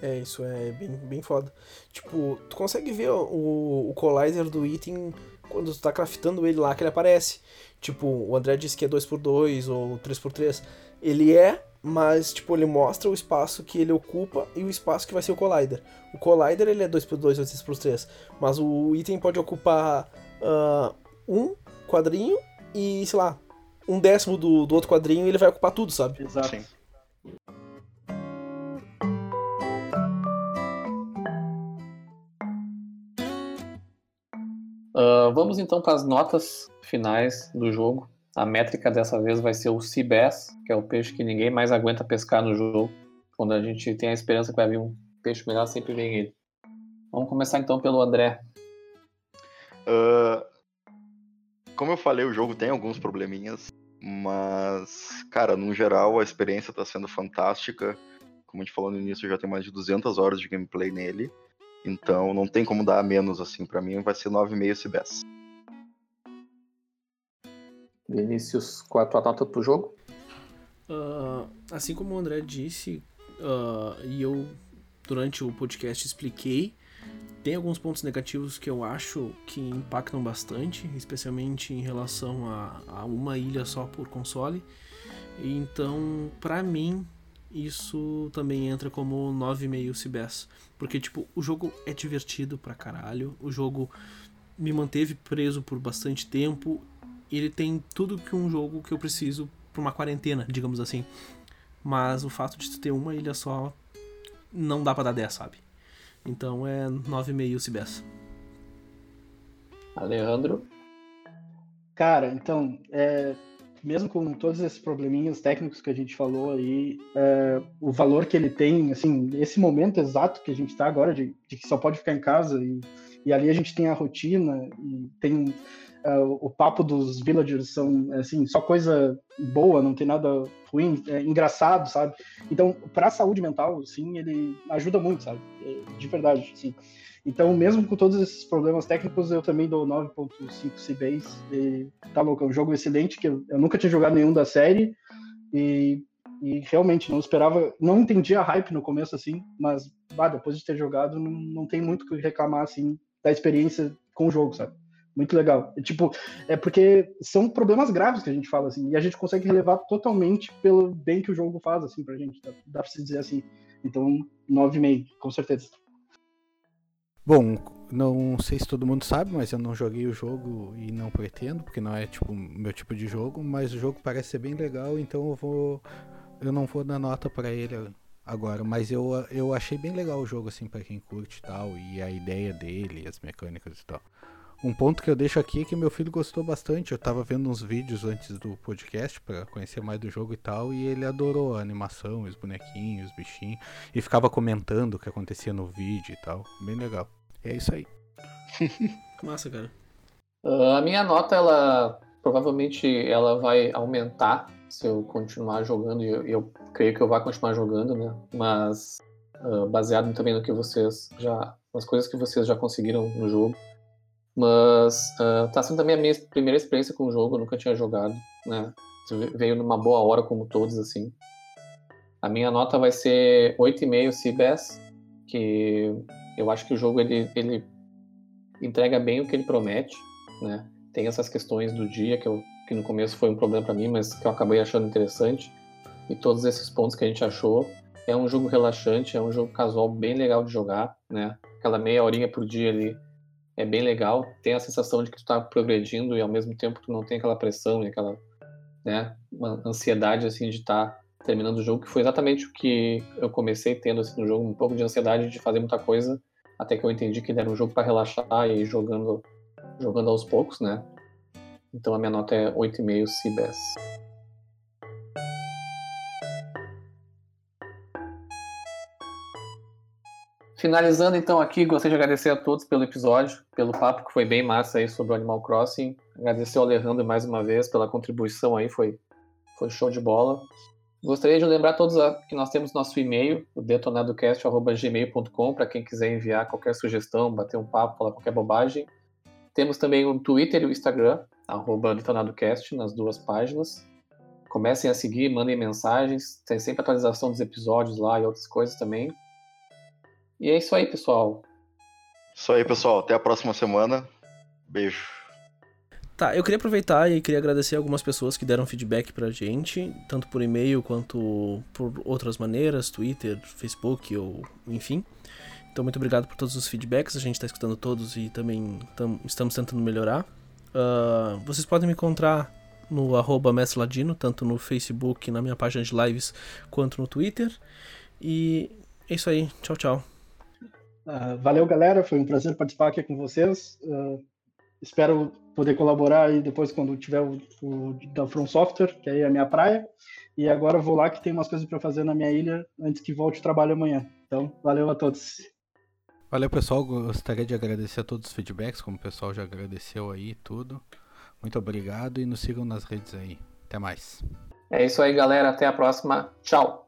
É, isso é bem, bem foda. Tipo, tu consegue ver o, o collider do item quando tu tá craftando ele lá que ele aparece. Tipo, o André disse que é 2x2 ou 3x3. Ele é, mas tipo, ele mostra o espaço que ele ocupa e o espaço que vai ser o collider. O collider ele é 2x2 ou 3x3, mas o item pode ocupar uh, um quadrinho e, sei lá, um décimo do, do outro quadrinho e ele vai ocupar tudo, sabe? Exato. Sim. Uh, vamos então para as notas finais do jogo. A métrica dessa vez vai ser o Seabass, que é o peixe que ninguém mais aguenta pescar no jogo. Quando a gente tem a esperança que vai vir um peixe melhor, sempre vem ele. Vamos começar então pelo André. Uh, como eu falei, o jogo tem alguns probleminhas, mas, cara, no geral a experiência está sendo fantástica. Como a gente falou no início, já tem mais de 200 horas de gameplay nele. Então não tem como dar menos assim. para mim vai ser 9,5 CBS. Vinícius, qual é a tua nota pro jogo? Uh, assim como o André disse, uh, e eu durante o podcast expliquei, tem alguns pontos negativos que eu acho que impactam bastante, especialmente em relação a, a uma ilha só por console. Então, para mim, isso também entra como 9,5 CBS. Porque, tipo, o jogo é divertido pra caralho. O jogo me manteve preso por bastante tempo. Ele tem tudo que um jogo que eu preciso pra uma quarentena, digamos assim. Mas o fato de tu ter uma ilha só não dá pra dar 10, sabe? Então é 9,5 CBS. Alejandro? Cara, então, é, mesmo com todos esses probleminhas técnicos que a gente falou aí, é, o valor que ele tem, assim, esse momento exato que a gente está agora, de, de, que só pode ficar em casa, e, e ali a gente tem a rotina, e tem uh, o papo dos villagers, são, assim, só coisa boa, não tem nada ruim, é engraçado, sabe? Então, para a saúde mental, sim, ele ajuda muito, sabe? É, de verdade, sim. Então, mesmo com todos esses problemas técnicos, eu também dou 9.5 CBAs. E tá louco, é um jogo excelente que eu, eu nunca tinha jogado nenhum da série e, e, realmente não esperava, não entendia a hype no começo assim, mas bah, depois de ter jogado, não, não tem muito o que reclamar assim da experiência com o jogo, sabe? Muito legal. E, tipo, é porque são problemas graves que a gente fala assim, e a gente consegue relevar totalmente pelo bem que o jogo faz assim pra gente, dá, dá pra se dizer assim. Então, 9,5, com certeza. Bom, não sei se todo mundo sabe, mas eu não joguei o jogo e não pretendo, porque não é tipo meu tipo de jogo, mas o jogo parece ser bem legal, então eu vou eu não vou dar nota para ele agora, mas eu, eu achei bem legal o jogo assim para quem curte e tal e a ideia dele, as mecânicas e tal. Um ponto que eu deixo aqui é que meu filho gostou bastante. Eu tava vendo uns vídeos antes do podcast para conhecer mais do jogo e tal, e ele adorou a animação, os bonequinhos, os bichinhos, e ficava comentando o que acontecia no vídeo e tal. Bem legal. E é isso aí. Massa, cara. Uh, a minha nota, ela provavelmente ela vai aumentar se eu continuar jogando, e eu, eu creio que eu vou continuar jogando, né? Mas uh, baseado também no que vocês já. nas coisas que vocês já conseguiram no jogo. Mas uh, tá sendo também a minha primeira experiência com o jogo, eu nunca tinha jogado, né? Veio numa boa hora, como todos, assim. A minha nota vai ser 8,5 CBS, que eu acho que o jogo ele, ele entrega bem o que ele promete, né? tem essas questões do dia que, eu, que no começo foi um problema para mim, mas que eu acabei achando interessante. E todos esses pontos que a gente achou. É um jogo relaxante, é um jogo casual bem legal de jogar, né? Aquela meia horinha por dia ali é bem legal. Tem a sensação de que tu tá progredindo e ao mesmo tempo tu não tem aquela pressão e aquela, né, uma ansiedade assim de estar tá terminando o jogo, que foi exatamente o que eu comecei tendo assim, no jogo, um pouco de ansiedade de fazer muita coisa, até que eu entendi que era um jogo para relaxar e ir jogando jogando aos poucos, né? Então a minha nota é 8,5 CBS. Finalizando então aqui, gostaria de agradecer a todos pelo episódio, pelo papo que foi bem massa aí sobre o Animal Crossing. Agradecer ao Alejandro mais uma vez pela contribuição aí, foi, foi show de bola. Gostaria de lembrar a todos que nós temos nosso e-mail, o detonadocast.gmail.com, para quem quiser enviar qualquer sugestão, bater um papo, falar qualquer bobagem. Temos também o Twitter e o Instagram, arroba detonadocast, nas duas páginas. Comecem a seguir, mandem mensagens, tem sempre atualização dos episódios lá e outras coisas também. E é isso aí, pessoal. Isso aí, pessoal. Até a próxima semana. Beijo. Tá, eu queria aproveitar e queria agradecer algumas pessoas que deram feedback pra gente, tanto por e-mail quanto por outras maneiras, Twitter, Facebook ou enfim. Então, muito obrigado por todos os feedbacks, a gente está escutando todos e também tam, estamos tentando melhorar. Uh, vocês podem me encontrar no arroba Ladino, tanto no Facebook, na minha página de lives, quanto no Twitter. E é isso aí, tchau, tchau. Uh, valeu, galera, foi um prazer participar aqui com vocês. Uh, espero poder colaborar aí depois quando tiver o, o da From Software, que aí é a minha praia. E agora vou lá que tem umas coisas para fazer na minha ilha antes que volte o trabalho amanhã. Então, valeu a todos. Valeu, pessoal. Gostaria de agradecer a todos os feedbacks, como o pessoal já agradeceu aí tudo. Muito obrigado e nos sigam nas redes aí. Até mais. É isso aí, galera. Até a próxima. Tchau.